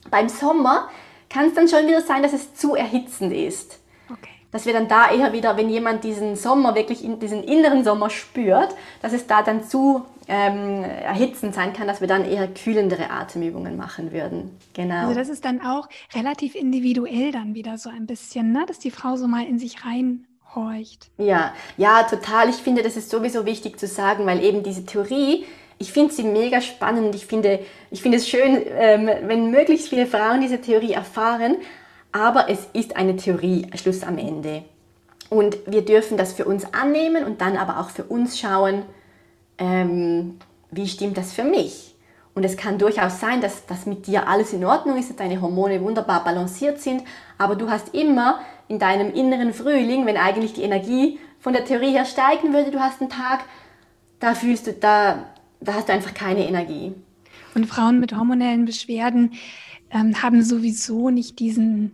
beim Sommer kann es dann schon wieder sein, dass es zu erhitzend ist. Okay. Dass wir dann da eher wieder, wenn jemand diesen Sommer, wirklich in, diesen inneren Sommer spürt, dass es da dann zu ähm, erhitzend sein kann, dass wir dann eher kühlendere Atemübungen machen würden. Genau. Also das ist dann auch relativ individuell dann wieder so ein bisschen, ne? dass die Frau so mal in sich reinhorcht. Ja, ja, total. Ich finde, das ist sowieso wichtig zu sagen, weil eben diese Theorie ich finde sie mega spannend. Ich finde, ich finde es schön, ähm, wenn möglichst viele Frauen diese Theorie erfahren. Aber es ist eine Theorie, Schluss am Ende. Und wir dürfen das für uns annehmen und dann aber auch für uns schauen, ähm, wie stimmt das für mich? Und es kann durchaus sein, dass, dass mit dir alles in Ordnung ist, dass deine Hormone wunderbar balanciert sind, aber du hast immer in deinem inneren Frühling, wenn eigentlich die Energie von der Theorie her steigen würde, du hast einen Tag, da fühlst du, da, da hast du einfach keine Energie. Und Frauen mit hormonellen Beschwerden ähm, haben sowieso nicht diesen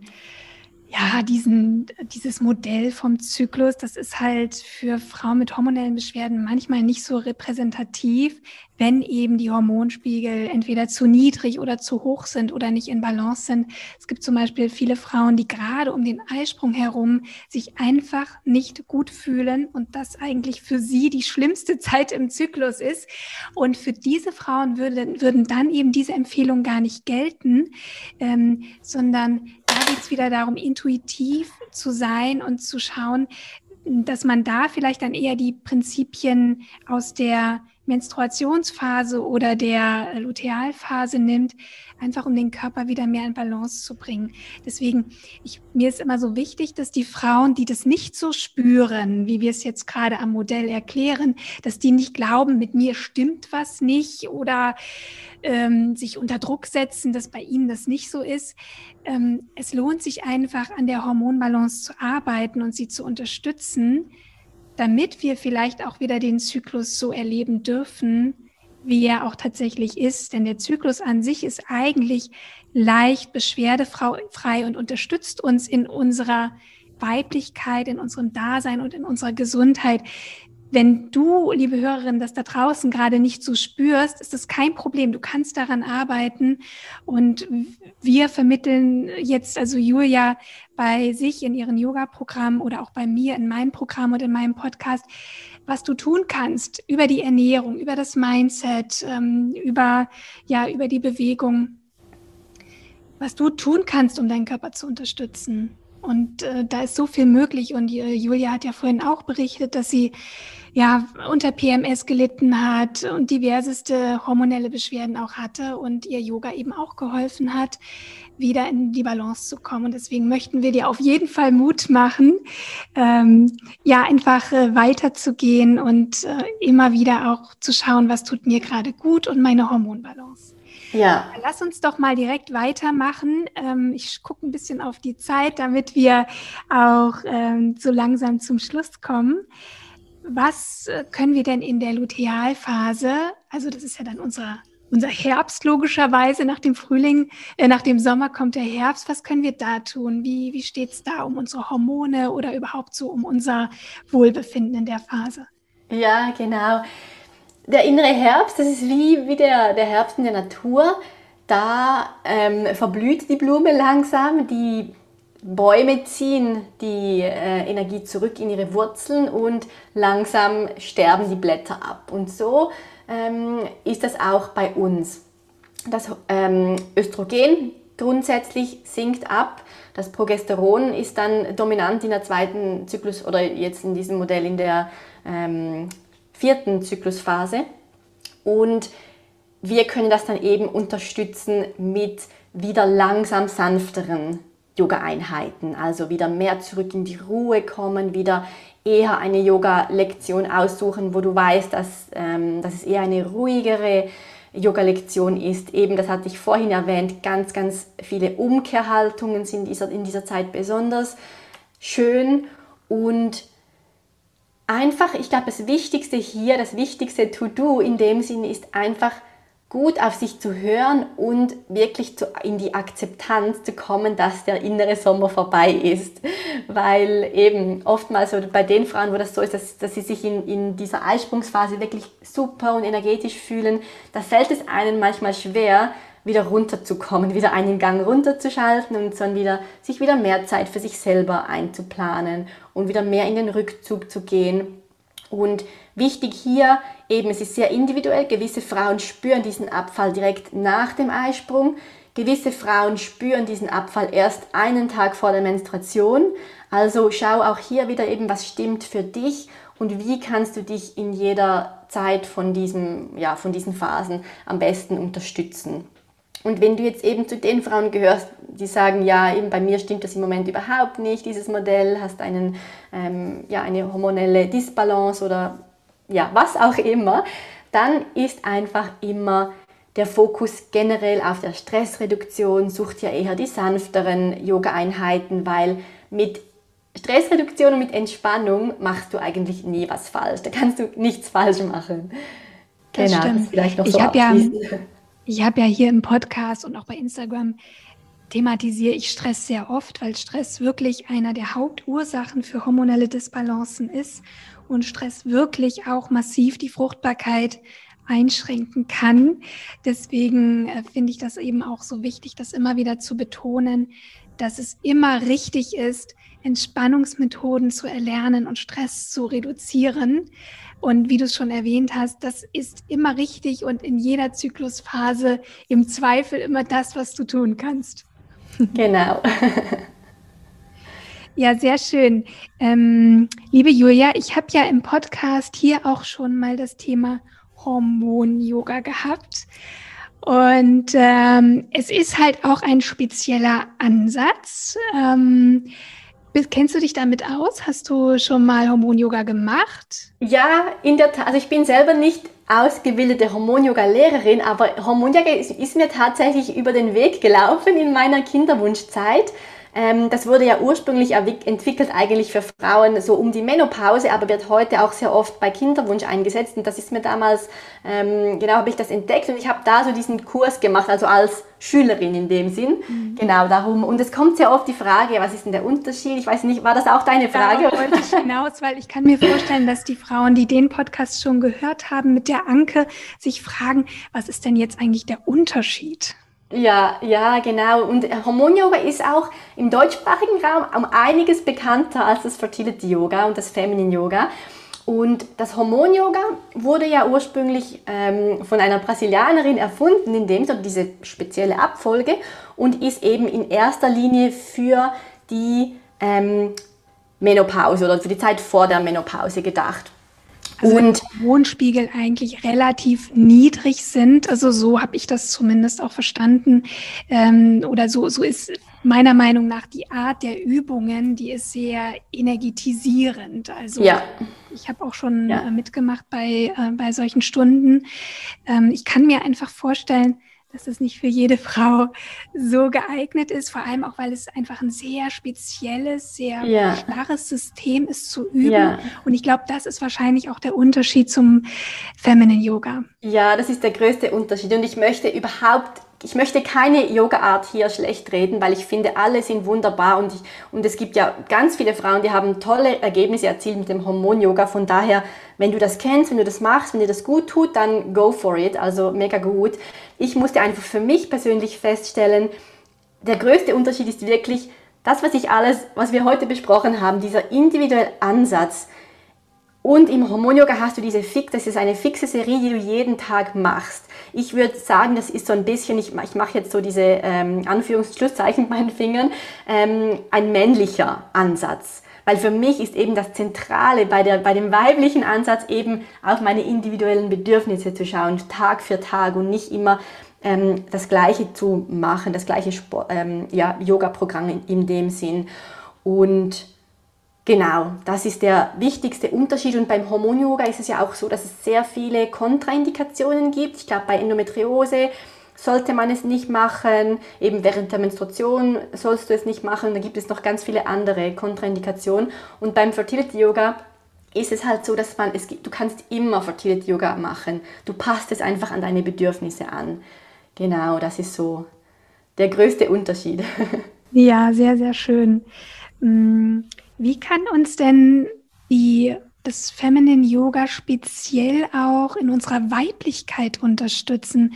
ja, diesen, dieses Modell vom Zyklus, das ist halt für Frauen mit hormonellen Beschwerden manchmal nicht so repräsentativ, wenn eben die Hormonspiegel entweder zu niedrig oder zu hoch sind oder nicht in Balance sind. Es gibt zum Beispiel viele Frauen, die gerade um den Eisprung herum sich einfach nicht gut fühlen und das eigentlich für sie die schlimmste <laughs> Zeit im Zyklus ist. Und für diese Frauen würde, würden dann eben diese Empfehlungen gar nicht gelten, ähm, sondern geht es wieder darum, intuitiv zu sein und zu schauen, dass man da vielleicht dann eher die Prinzipien aus der Menstruationsphase oder der Lutealphase nimmt, einfach um den Körper wieder mehr in Balance zu bringen. Deswegen, ich, mir ist immer so wichtig, dass die Frauen, die das nicht so spüren, wie wir es jetzt gerade am Modell erklären, dass die nicht glauben, mit mir stimmt was nicht oder ähm, sich unter Druck setzen, dass bei ihnen das nicht so ist. Ähm, es lohnt sich einfach, an der Hormonbalance zu arbeiten und sie zu unterstützen damit wir vielleicht auch wieder den Zyklus so erleben dürfen, wie er auch tatsächlich ist. Denn der Zyklus an sich ist eigentlich leicht beschwerdefrei und unterstützt uns in unserer Weiblichkeit, in unserem Dasein und in unserer Gesundheit. Wenn du, liebe Hörerin, das da draußen gerade nicht so spürst, ist das kein Problem. Du kannst daran arbeiten. Und wir vermitteln jetzt, also Julia bei sich in ihren Yoga-Programmen oder auch bei mir in meinem Programm und in meinem Podcast, was du tun kannst über die Ernährung, über das Mindset, ähm, über, ja, über die Bewegung, was du tun kannst, um deinen Körper zu unterstützen. Und äh, da ist so viel möglich. Und äh, Julia hat ja vorhin auch berichtet, dass sie ja, unter PMS gelitten hat und diverseste hormonelle Beschwerden auch hatte und ihr Yoga eben auch geholfen hat, wieder in die Balance zu kommen. Und deswegen möchten wir dir auf jeden Fall Mut machen, ähm, ja, einfach äh, weiterzugehen und äh, immer wieder auch zu schauen, was tut mir gerade gut und meine Hormonbalance. Ja. Lass uns doch mal direkt weitermachen. Ähm, ich gucke ein bisschen auf die Zeit, damit wir auch ähm, so langsam zum Schluss kommen. Was äh, können wir denn in der Lutealphase, also das ist ja dann unser, unser Herbst logischerweise, nach dem Frühling, äh, nach dem Sommer kommt der Herbst, was können wir da tun? Wie, wie steht es da um unsere Hormone oder überhaupt so um unser Wohlbefinden in der Phase? Ja, genau. Der innere Herbst, das ist wie, wie der, der Herbst in der Natur. Da ähm, verblüht die Blume langsam, die Bäume ziehen die äh, Energie zurück in ihre Wurzeln und langsam sterben die Blätter ab. Und so ähm, ist das auch bei uns. Das ähm, Östrogen grundsätzlich sinkt ab. Das Progesteron ist dann dominant in der zweiten Zyklus oder jetzt in diesem Modell in der ähm, vierten Zyklusphase. Und wir können das dann eben unterstützen mit wieder langsam sanfteren Yoga-Einheiten, also wieder mehr zurück in die Ruhe kommen, wieder eher eine Yoga-Lektion aussuchen, wo du weißt, dass, ähm, dass es eher eine ruhigere Yoga-Lektion ist. Eben, das hatte ich vorhin erwähnt, ganz, ganz viele Umkehrhaltungen sind dieser, in dieser Zeit besonders schön und einfach, ich glaube, das Wichtigste hier, das wichtigste To-Do in dem Sinne ist einfach, gut auf sich zu hören und wirklich zu, in die Akzeptanz zu kommen, dass der innere Sommer vorbei ist. Weil eben oftmals so bei den Frauen, wo das so ist, dass, dass sie sich in, in dieser Eisprungsphase wirklich super und energetisch fühlen, da fällt es einem manchmal schwer, wieder runterzukommen, wieder einen Gang runterzuschalten und dann wieder, sich wieder mehr Zeit für sich selber einzuplanen und wieder mehr in den Rückzug zu gehen. Und wichtig hier Eben, es ist sehr individuell. Gewisse Frauen spüren diesen Abfall direkt nach dem Eisprung. Gewisse Frauen spüren diesen Abfall erst einen Tag vor der Menstruation. Also schau auch hier wieder eben, was stimmt für dich und wie kannst du dich in jeder Zeit von, diesem, ja, von diesen Phasen am besten unterstützen. Und wenn du jetzt eben zu den Frauen gehörst, die sagen, ja, eben bei mir stimmt das im Moment überhaupt nicht, dieses Modell, hast einen, ähm, ja, eine hormonelle Disbalance oder ja, was auch immer, dann ist einfach immer der Fokus generell auf der Stressreduktion, sucht ja eher die sanfteren Yoga-Einheiten, weil mit Stressreduktion und mit Entspannung machst du eigentlich nie was falsch. Da kannst du nichts falsch machen. Das genau, stimmt. Das vielleicht noch ich so habe ja, hab ja hier im Podcast und auch bei Instagram thematisiere ich Stress sehr oft, weil Stress wirklich einer der Hauptursachen für hormonelle Disbalancen ist und Stress wirklich auch massiv die Fruchtbarkeit einschränken kann. Deswegen äh, finde ich das eben auch so wichtig, das immer wieder zu betonen, dass es immer richtig ist, Entspannungsmethoden zu erlernen und Stress zu reduzieren. Und wie du es schon erwähnt hast, das ist immer richtig und in jeder Zyklusphase im Zweifel immer das, was du tun kannst. Genau. <laughs> Ja, sehr schön. Ähm, liebe Julia, ich habe ja im Podcast hier auch schon mal das Thema Hormon-Yoga gehabt. Und ähm, es ist halt auch ein spezieller Ansatz. Ähm, Kennst du dich damit aus? Hast du schon mal Hormon-Yoga gemacht? Ja, in der Tat. Also ich bin selber nicht ausgebildete Hormon-Yoga-Lehrerin, aber Hormon-Yoga ist, ist, mir tatsächlich über den Weg gelaufen in meiner Kinderwunschzeit. Ähm, das wurde ja ursprünglich entwickelt eigentlich für Frauen so um die Menopause, aber wird heute auch sehr oft bei Kinderwunsch eingesetzt. Und das ist mir damals, ähm, genau, habe ich das entdeckt und ich habe da so diesen Kurs gemacht, also als Schülerin in dem Sinn. Mhm. Genau darum. Und es kommt sehr oft die Frage, was ist denn der Unterschied? Ich weiß nicht, war das auch deine Frage? Darauf wollte ich hinaus, weil ich kann mir vorstellen, dass die Frauen, die den Podcast schon gehört haben mit der Anke, sich fragen, was ist denn jetzt eigentlich der Unterschied? Ja, ja, genau. Und Hormon-Yoga ist auch im deutschsprachigen Raum um einiges bekannter als das Fertility-Yoga und das Feminine-Yoga. Und das Hormon-Yoga wurde ja ursprünglich ähm, von einer Brasilianerin erfunden, in dem so diese spezielle Abfolge und ist eben in erster Linie für die ähm, Menopause oder für die Zeit vor der Menopause gedacht. Also und Hormonspiegel eigentlich relativ niedrig sind. Also so habe ich das zumindest auch verstanden. Ähm, oder so, so ist meiner Meinung nach die Art der Übungen, die ist sehr energetisierend. Also ja. ich habe auch schon ja. äh, mitgemacht bei, äh, bei solchen Stunden. Ähm, ich kann mir einfach vorstellen, dass es nicht für jede Frau so geeignet ist, vor allem auch, weil es einfach ein sehr spezielles, sehr ja. starres System ist zu üben. Ja. Und ich glaube, das ist wahrscheinlich auch der Unterschied zum Feminine Yoga. Ja, das ist der größte Unterschied. Und ich möchte überhaupt ich möchte keine Yoga-Art hier schlecht reden, weil ich finde, alle sind wunderbar und, ich, und es gibt ja ganz viele Frauen, die haben tolle Ergebnisse erzielt mit dem Hormon-Yoga. Von daher, wenn du das kennst, wenn du das machst, wenn dir das gut tut, dann go for it. Also mega gut. Ich musste einfach für mich persönlich feststellen, der größte Unterschied ist wirklich das, was ich alles, was wir heute besprochen haben, dieser individuelle Ansatz. Und im Hormon-Yoga hast du diese fix, das ist eine fixe Serie, die du jeden Tag machst. Ich würde sagen, das ist so ein bisschen, ich, ich mache jetzt so diese ähm, Anführungsschlusszeichen mit meinen Fingern, ähm, ein männlicher Ansatz. Weil für mich ist eben das Zentrale bei, der, bei dem weiblichen Ansatz eben auf meine individuellen Bedürfnisse zu schauen, Tag für Tag und nicht immer ähm, das Gleiche zu machen, das gleiche ähm, ja, Yoga-Programm in, in dem Sinn. Und Genau, das ist der wichtigste Unterschied. Und beim Hormon-Yoga ist es ja auch so, dass es sehr viele Kontraindikationen gibt. Ich glaube, bei Endometriose sollte man es nicht machen. Eben während der Menstruation sollst du es nicht machen. Da gibt es noch ganz viele andere Kontraindikationen. Und beim Fertility Yoga ist es halt so, dass man es gibt, du kannst immer Fertility Yoga machen. Du passt es einfach an deine Bedürfnisse an. Genau, das ist so der größte Unterschied. <laughs> Ja, sehr, sehr schön. Mm, wie kann uns denn die, das Feminine Yoga speziell auch in unserer Weiblichkeit unterstützen?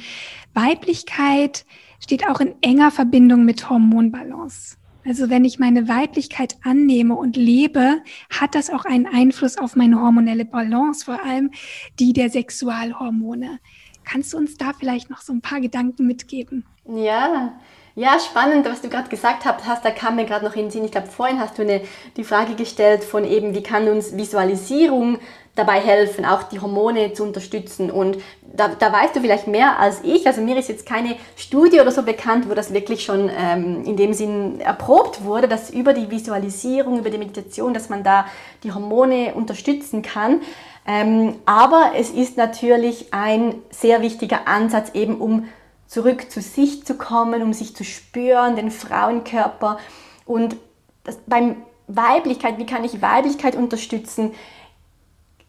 Weiblichkeit steht auch in enger Verbindung mit Hormonbalance. Also wenn ich meine Weiblichkeit annehme und lebe, hat das auch einen Einfluss auf meine hormonelle Balance, vor allem die der Sexualhormone. Kannst du uns da vielleicht noch so ein paar Gedanken mitgeben? Ja, ja, spannend, was du gerade gesagt hast. Da kam mir gerade noch in den Sinn. Ich glaube, vorhin hast du eine, die Frage gestellt von eben, wie kann uns Visualisierung dabei helfen, auch die Hormone zu unterstützen. Und da, da weißt du vielleicht mehr als ich. Also mir ist jetzt keine Studie oder so bekannt, wo das wirklich schon ähm, in dem Sinn erprobt wurde, dass über die Visualisierung, über die Meditation, dass man da die Hormone unterstützen kann. Ähm, aber es ist natürlich ein sehr wichtiger Ansatz eben, um zurück zu sich zu kommen, um sich zu spüren, den Frauenkörper. Und das, beim Weiblichkeit, wie kann ich Weiblichkeit unterstützen,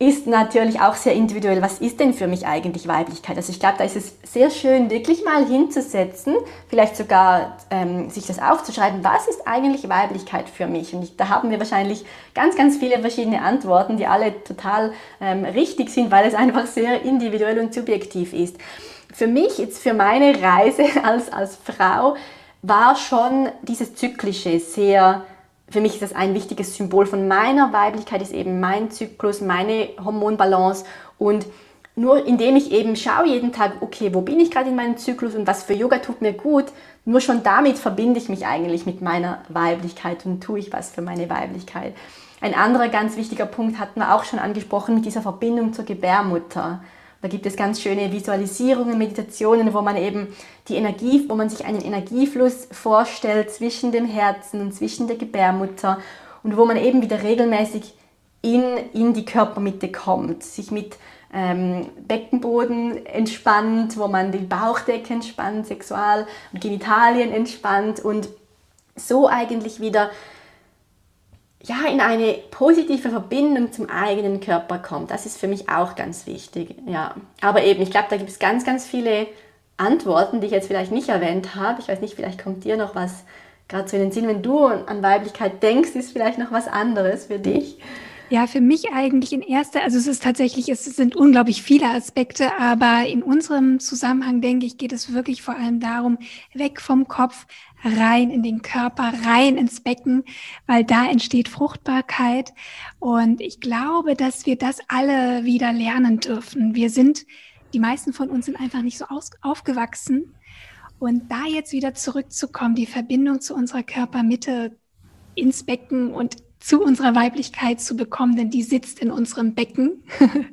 ist natürlich auch sehr individuell. Was ist denn für mich eigentlich Weiblichkeit? Also ich glaube, da ist es sehr schön, wirklich mal hinzusetzen, vielleicht sogar ähm, sich das aufzuschreiben, was ist eigentlich Weiblichkeit für mich? Und ich, da haben wir wahrscheinlich ganz, ganz viele verschiedene Antworten, die alle total ähm, richtig sind, weil es einfach sehr individuell und subjektiv ist für mich, jetzt für meine Reise <laughs> als, als Frau, war schon dieses Zyklische sehr, für mich ist das ein wichtiges Symbol von meiner Weiblichkeit, ist eben mein Zyklus, meine Hormonbalance und nur indem ich eben schaue jeden Tag, okay, wo bin ich gerade in meinem Zyklus und was für Yoga tut mir gut, nur schon damit verbinde ich mich eigentlich mit meiner Weiblichkeit und tue ich was für meine Weiblichkeit. Ein anderer ganz wichtiger Punkt hatten wir auch schon angesprochen mit dieser Verbindung zur Gebärmutter. Da gibt es ganz schöne Visualisierungen, Meditationen, wo man eben die Energie, wo man sich einen Energiefluss vorstellt zwischen dem Herzen und zwischen der Gebärmutter und wo man eben wieder regelmäßig in, in die Körpermitte kommt, sich mit ähm, Beckenboden entspannt, wo man die Bauchdecke entspannt, Sexual- und Genitalien entspannt und so eigentlich wieder ja, in eine positive Verbindung zum eigenen Körper kommt. Das ist für mich auch ganz wichtig. Ja. Aber eben, ich glaube, da gibt es ganz, ganz viele Antworten, die ich jetzt vielleicht nicht erwähnt habe. Ich weiß nicht, vielleicht kommt dir noch was gerade so in den Sinn, wenn du an Weiblichkeit denkst, ist vielleicht noch was anderes für dich. Ja, für mich eigentlich in erster, also es ist tatsächlich, es sind unglaublich viele Aspekte, aber in unserem Zusammenhang, denke ich, geht es wirklich vor allem darum, weg vom Kopf, rein in den Körper, rein ins Becken, weil da entsteht Fruchtbarkeit. Und ich glaube, dass wir das alle wieder lernen dürfen. Wir sind, die meisten von uns sind einfach nicht so aus, aufgewachsen. Und da jetzt wieder zurückzukommen, die Verbindung zu unserer Körpermitte ins Becken und zu unserer Weiblichkeit zu bekommen, denn die sitzt in unserem Becken. <laughs>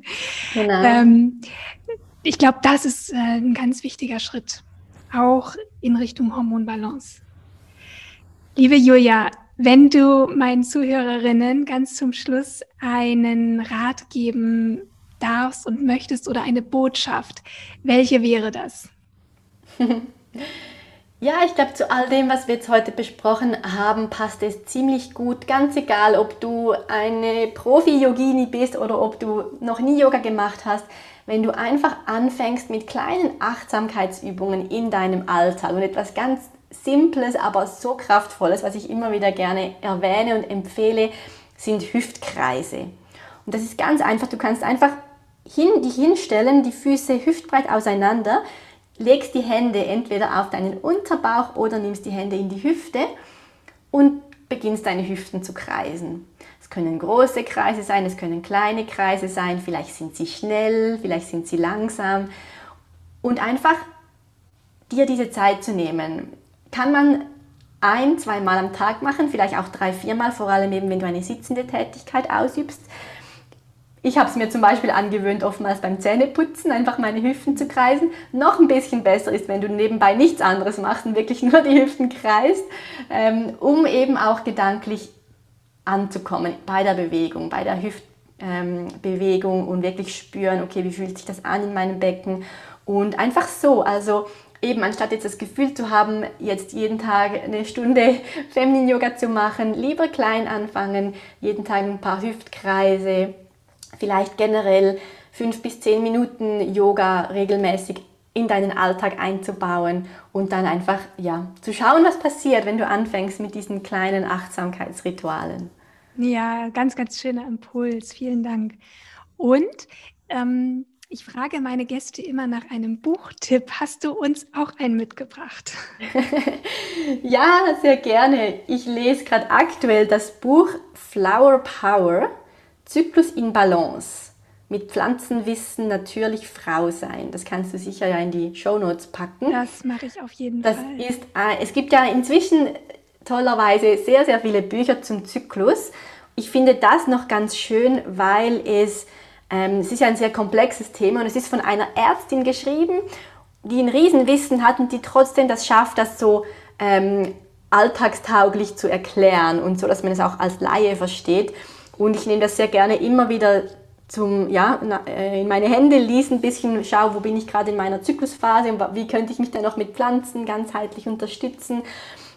Genau. ähm, ich glaube, das ist äh, ein ganz wichtiger Schritt, auch in Richtung Hormonbalance. Liebe Julia, wenn du meinen Zuhörerinnen ganz zum Schluss einen Rat geben darfst und möchtest oder eine Botschaft, welche wäre das? <laughs> Ja, ich glaube, zu all dem, was wir jetzt heute besprochen haben, passt es ziemlich gut. Ganz egal, ob du eine Profi-Yogini bist oder ob du noch nie Yoga gemacht hast. Wenn du einfach anfängst mit kleinen Achtsamkeitsübungen in deinem Alltag und etwas ganz Simples, aber so Kraftvolles, was ich immer wieder gerne erwähne und empfehle, sind Hüftkreise. Und das ist ganz einfach. Du kannst einfach hin, dich hinstellen, die Füße hüftbreit auseinander legst die Hände entweder auf deinen Unterbauch oder nimmst die Hände in die Hüfte und beginnst deine Hüften zu kreisen. Es können große Kreise sein, es können kleine Kreise sein, vielleicht sind sie schnell, vielleicht sind sie langsam. Und einfach dir diese Zeit zu nehmen, kann man ein, zweimal am Tag machen, vielleicht auch drei, viermal, vor allem eben, wenn du eine sitzende Tätigkeit ausübst. Ich habe es mir zum Beispiel angewöhnt, oftmals beim Zähneputzen einfach meine Hüften zu kreisen. Noch ein bisschen besser ist, wenn du nebenbei nichts anderes machst und wirklich nur die Hüften kreist, ähm, um eben auch gedanklich anzukommen bei der Bewegung, bei der Hüftbewegung ähm, und wirklich spüren, okay, wie fühlt sich das an in meinem Becken und einfach so, also eben anstatt jetzt das Gefühl zu haben, jetzt jeden Tag eine Stunde <laughs> Feminine Yoga zu machen, lieber klein anfangen, jeden Tag ein paar Hüftkreise, vielleicht generell fünf bis zehn Minuten Yoga regelmäßig in deinen Alltag einzubauen und dann einfach ja zu schauen, was passiert, wenn du anfängst mit diesen kleinen Achtsamkeitsritualen. Ja, ganz, ganz schöner Impuls. Vielen Dank. Und ähm, ich frage meine Gäste immer nach einem Buchtipp. Hast du uns auch einen mitgebracht? <laughs> ja, sehr gerne. Ich lese gerade aktuell das Buch Flower Power Zyklus in Balance mit Pflanzenwissen natürlich Frau sein. Das kannst du sicher ja in die Show Notes packen. Das mache ich auf jeden das Fall. Ist, äh, es gibt ja inzwischen tollerweise sehr, sehr viele Bücher zum Zyklus. Ich finde das noch ganz schön, weil es, ähm, es ist ja ein sehr komplexes Thema und es ist von einer Ärztin geschrieben, die ein Riesenwissen hat und die trotzdem das schafft, das so ähm, alltagstauglich zu erklären und so, dass man es auch als Laie versteht. Und ich nehme das sehr gerne immer wieder zum, ja, äh, in meine Hände lies ein bisschen, schau, wo bin ich gerade in meiner Zyklusphase und wie könnte ich mich dann noch mit Pflanzen ganzheitlich unterstützen.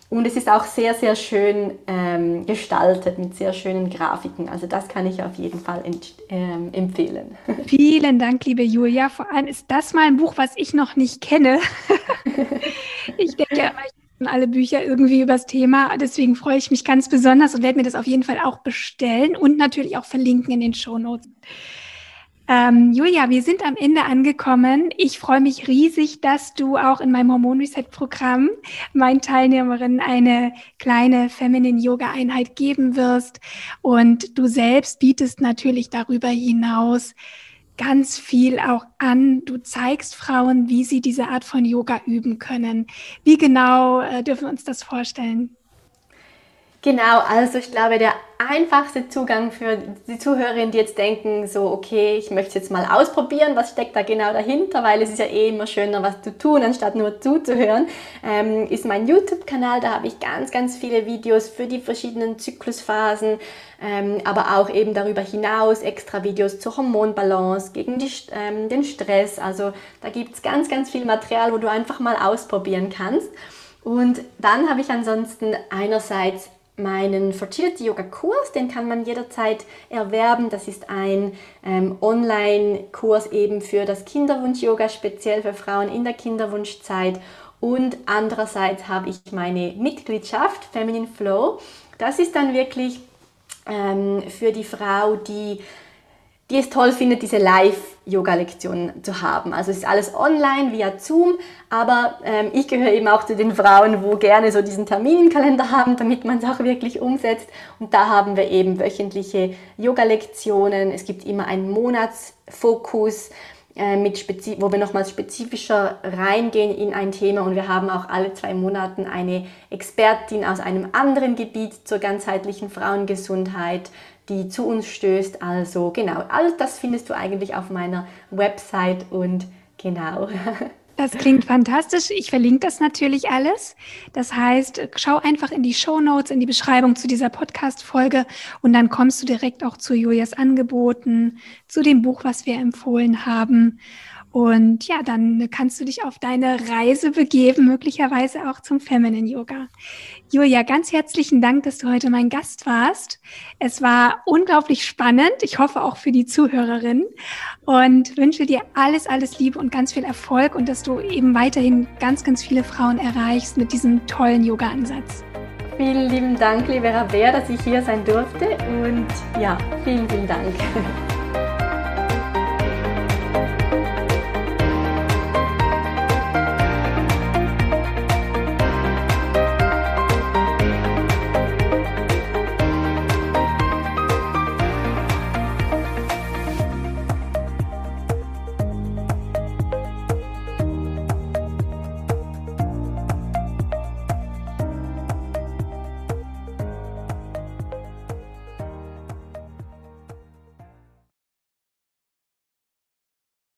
Und es ist auch sehr, sehr schön ähm, gestaltet mit sehr schönen Grafiken. Also das kann ich auf jeden Fall ähm, empfehlen. <laughs> Vielen Dank, liebe Julia. Vor allem ist das mal ein Buch, was ich noch nicht kenne. <laughs> ich denke, ich kenne alle Bücher irgendwie übers Thema. Deswegen freue ich mich ganz besonders und werde mir das auf jeden Fall auch bestellen und natürlich auch verlinken in den Show Notes. Ähm, Julia, wir sind am Ende angekommen. Ich freue mich riesig, dass du auch in meinem Hormon Reset Programm meinen Teilnehmerinnen eine kleine Feminine Yoga Einheit geben wirst. Und du selbst bietest natürlich darüber hinaus ganz viel auch an. Du zeigst Frauen, wie sie diese Art von Yoga üben können. Wie genau äh, dürfen wir uns das vorstellen? Genau, also ich glaube, der einfachste Zugang für die Zuhörerinnen, die jetzt denken, so, okay, ich möchte jetzt mal ausprobieren, was steckt da genau dahinter, weil es ist ja eh immer schöner, was zu tun, anstatt nur zuzuhören, ähm, ist mein YouTube-Kanal. Da habe ich ganz, ganz viele Videos für die verschiedenen Zyklusphasen, ähm, aber auch eben darüber hinaus extra Videos zur Hormonbalance, gegen die, ähm, den Stress. Also da gibt es ganz, ganz viel Material, wo du einfach mal ausprobieren kannst. Und dann habe ich ansonsten einerseits meinen Fertility Yoga Kurs, den kann man jederzeit erwerben. Das ist ein ähm, Online-Kurs eben für das Kinderwunsch Yoga, speziell für Frauen in der Kinderwunschzeit. Und andererseits habe ich meine Mitgliedschaft Feminine Flow. Das ist dann wirklich ähm, für die Frau, die die es toll findet, diese Live-Yoga-Lektionen zu haben. Also es ist alles online via Zoom, aber ähm, ich gehöre eben auch zu den Frauen, wo gerne so diesen Termin im Kalender haben, damit man es auch wirklich umsetzt. Und da haben wir eben wöchentliche Yoga-Lektionen. Es gibt immer einen Monatsfokus, äh, mit wo wir nochmals spezifischer reingehen in ein Thema und wir haben auch alle zwei Monate eine Expertin aus einem anderen Gebiet zur ganzheitlichen Frauengesundheit die zu uns stößt. Also genau, alles das findest du eigentlich auf meiner Website und genau. <laughs> Das klingt fantastisch. Ich verlinke das natürlich alles. Das heißt, schau einfach in die Show Notes, in die Beschreibung zu dieser Podcast-Folge und dann kommst du direkt auch zu Julias Angeboten, zu dem Buch, was wir empfohlen haben. Und ja, dann kannst du dich auf deine Reise begeben, möglicherweise auch zum Feminine Yoga. Julia, ganz herzlichen Dank, dass du heute mein Gast warst. Es war unglaublich spannend. Ich hoffe auch für die Zuhörerinnen und wünsche dir alles, alles Liebe und ganz viel Erfolg und dass du eben weiterhin ganz, ganz viele Frauen erreichst mit diesem tollen Yoga-Ansatz. Vielen lieben Dank, liebe Rabea, dass ich hier sein durfte und ja, vielen, vielen Dank. <laughs>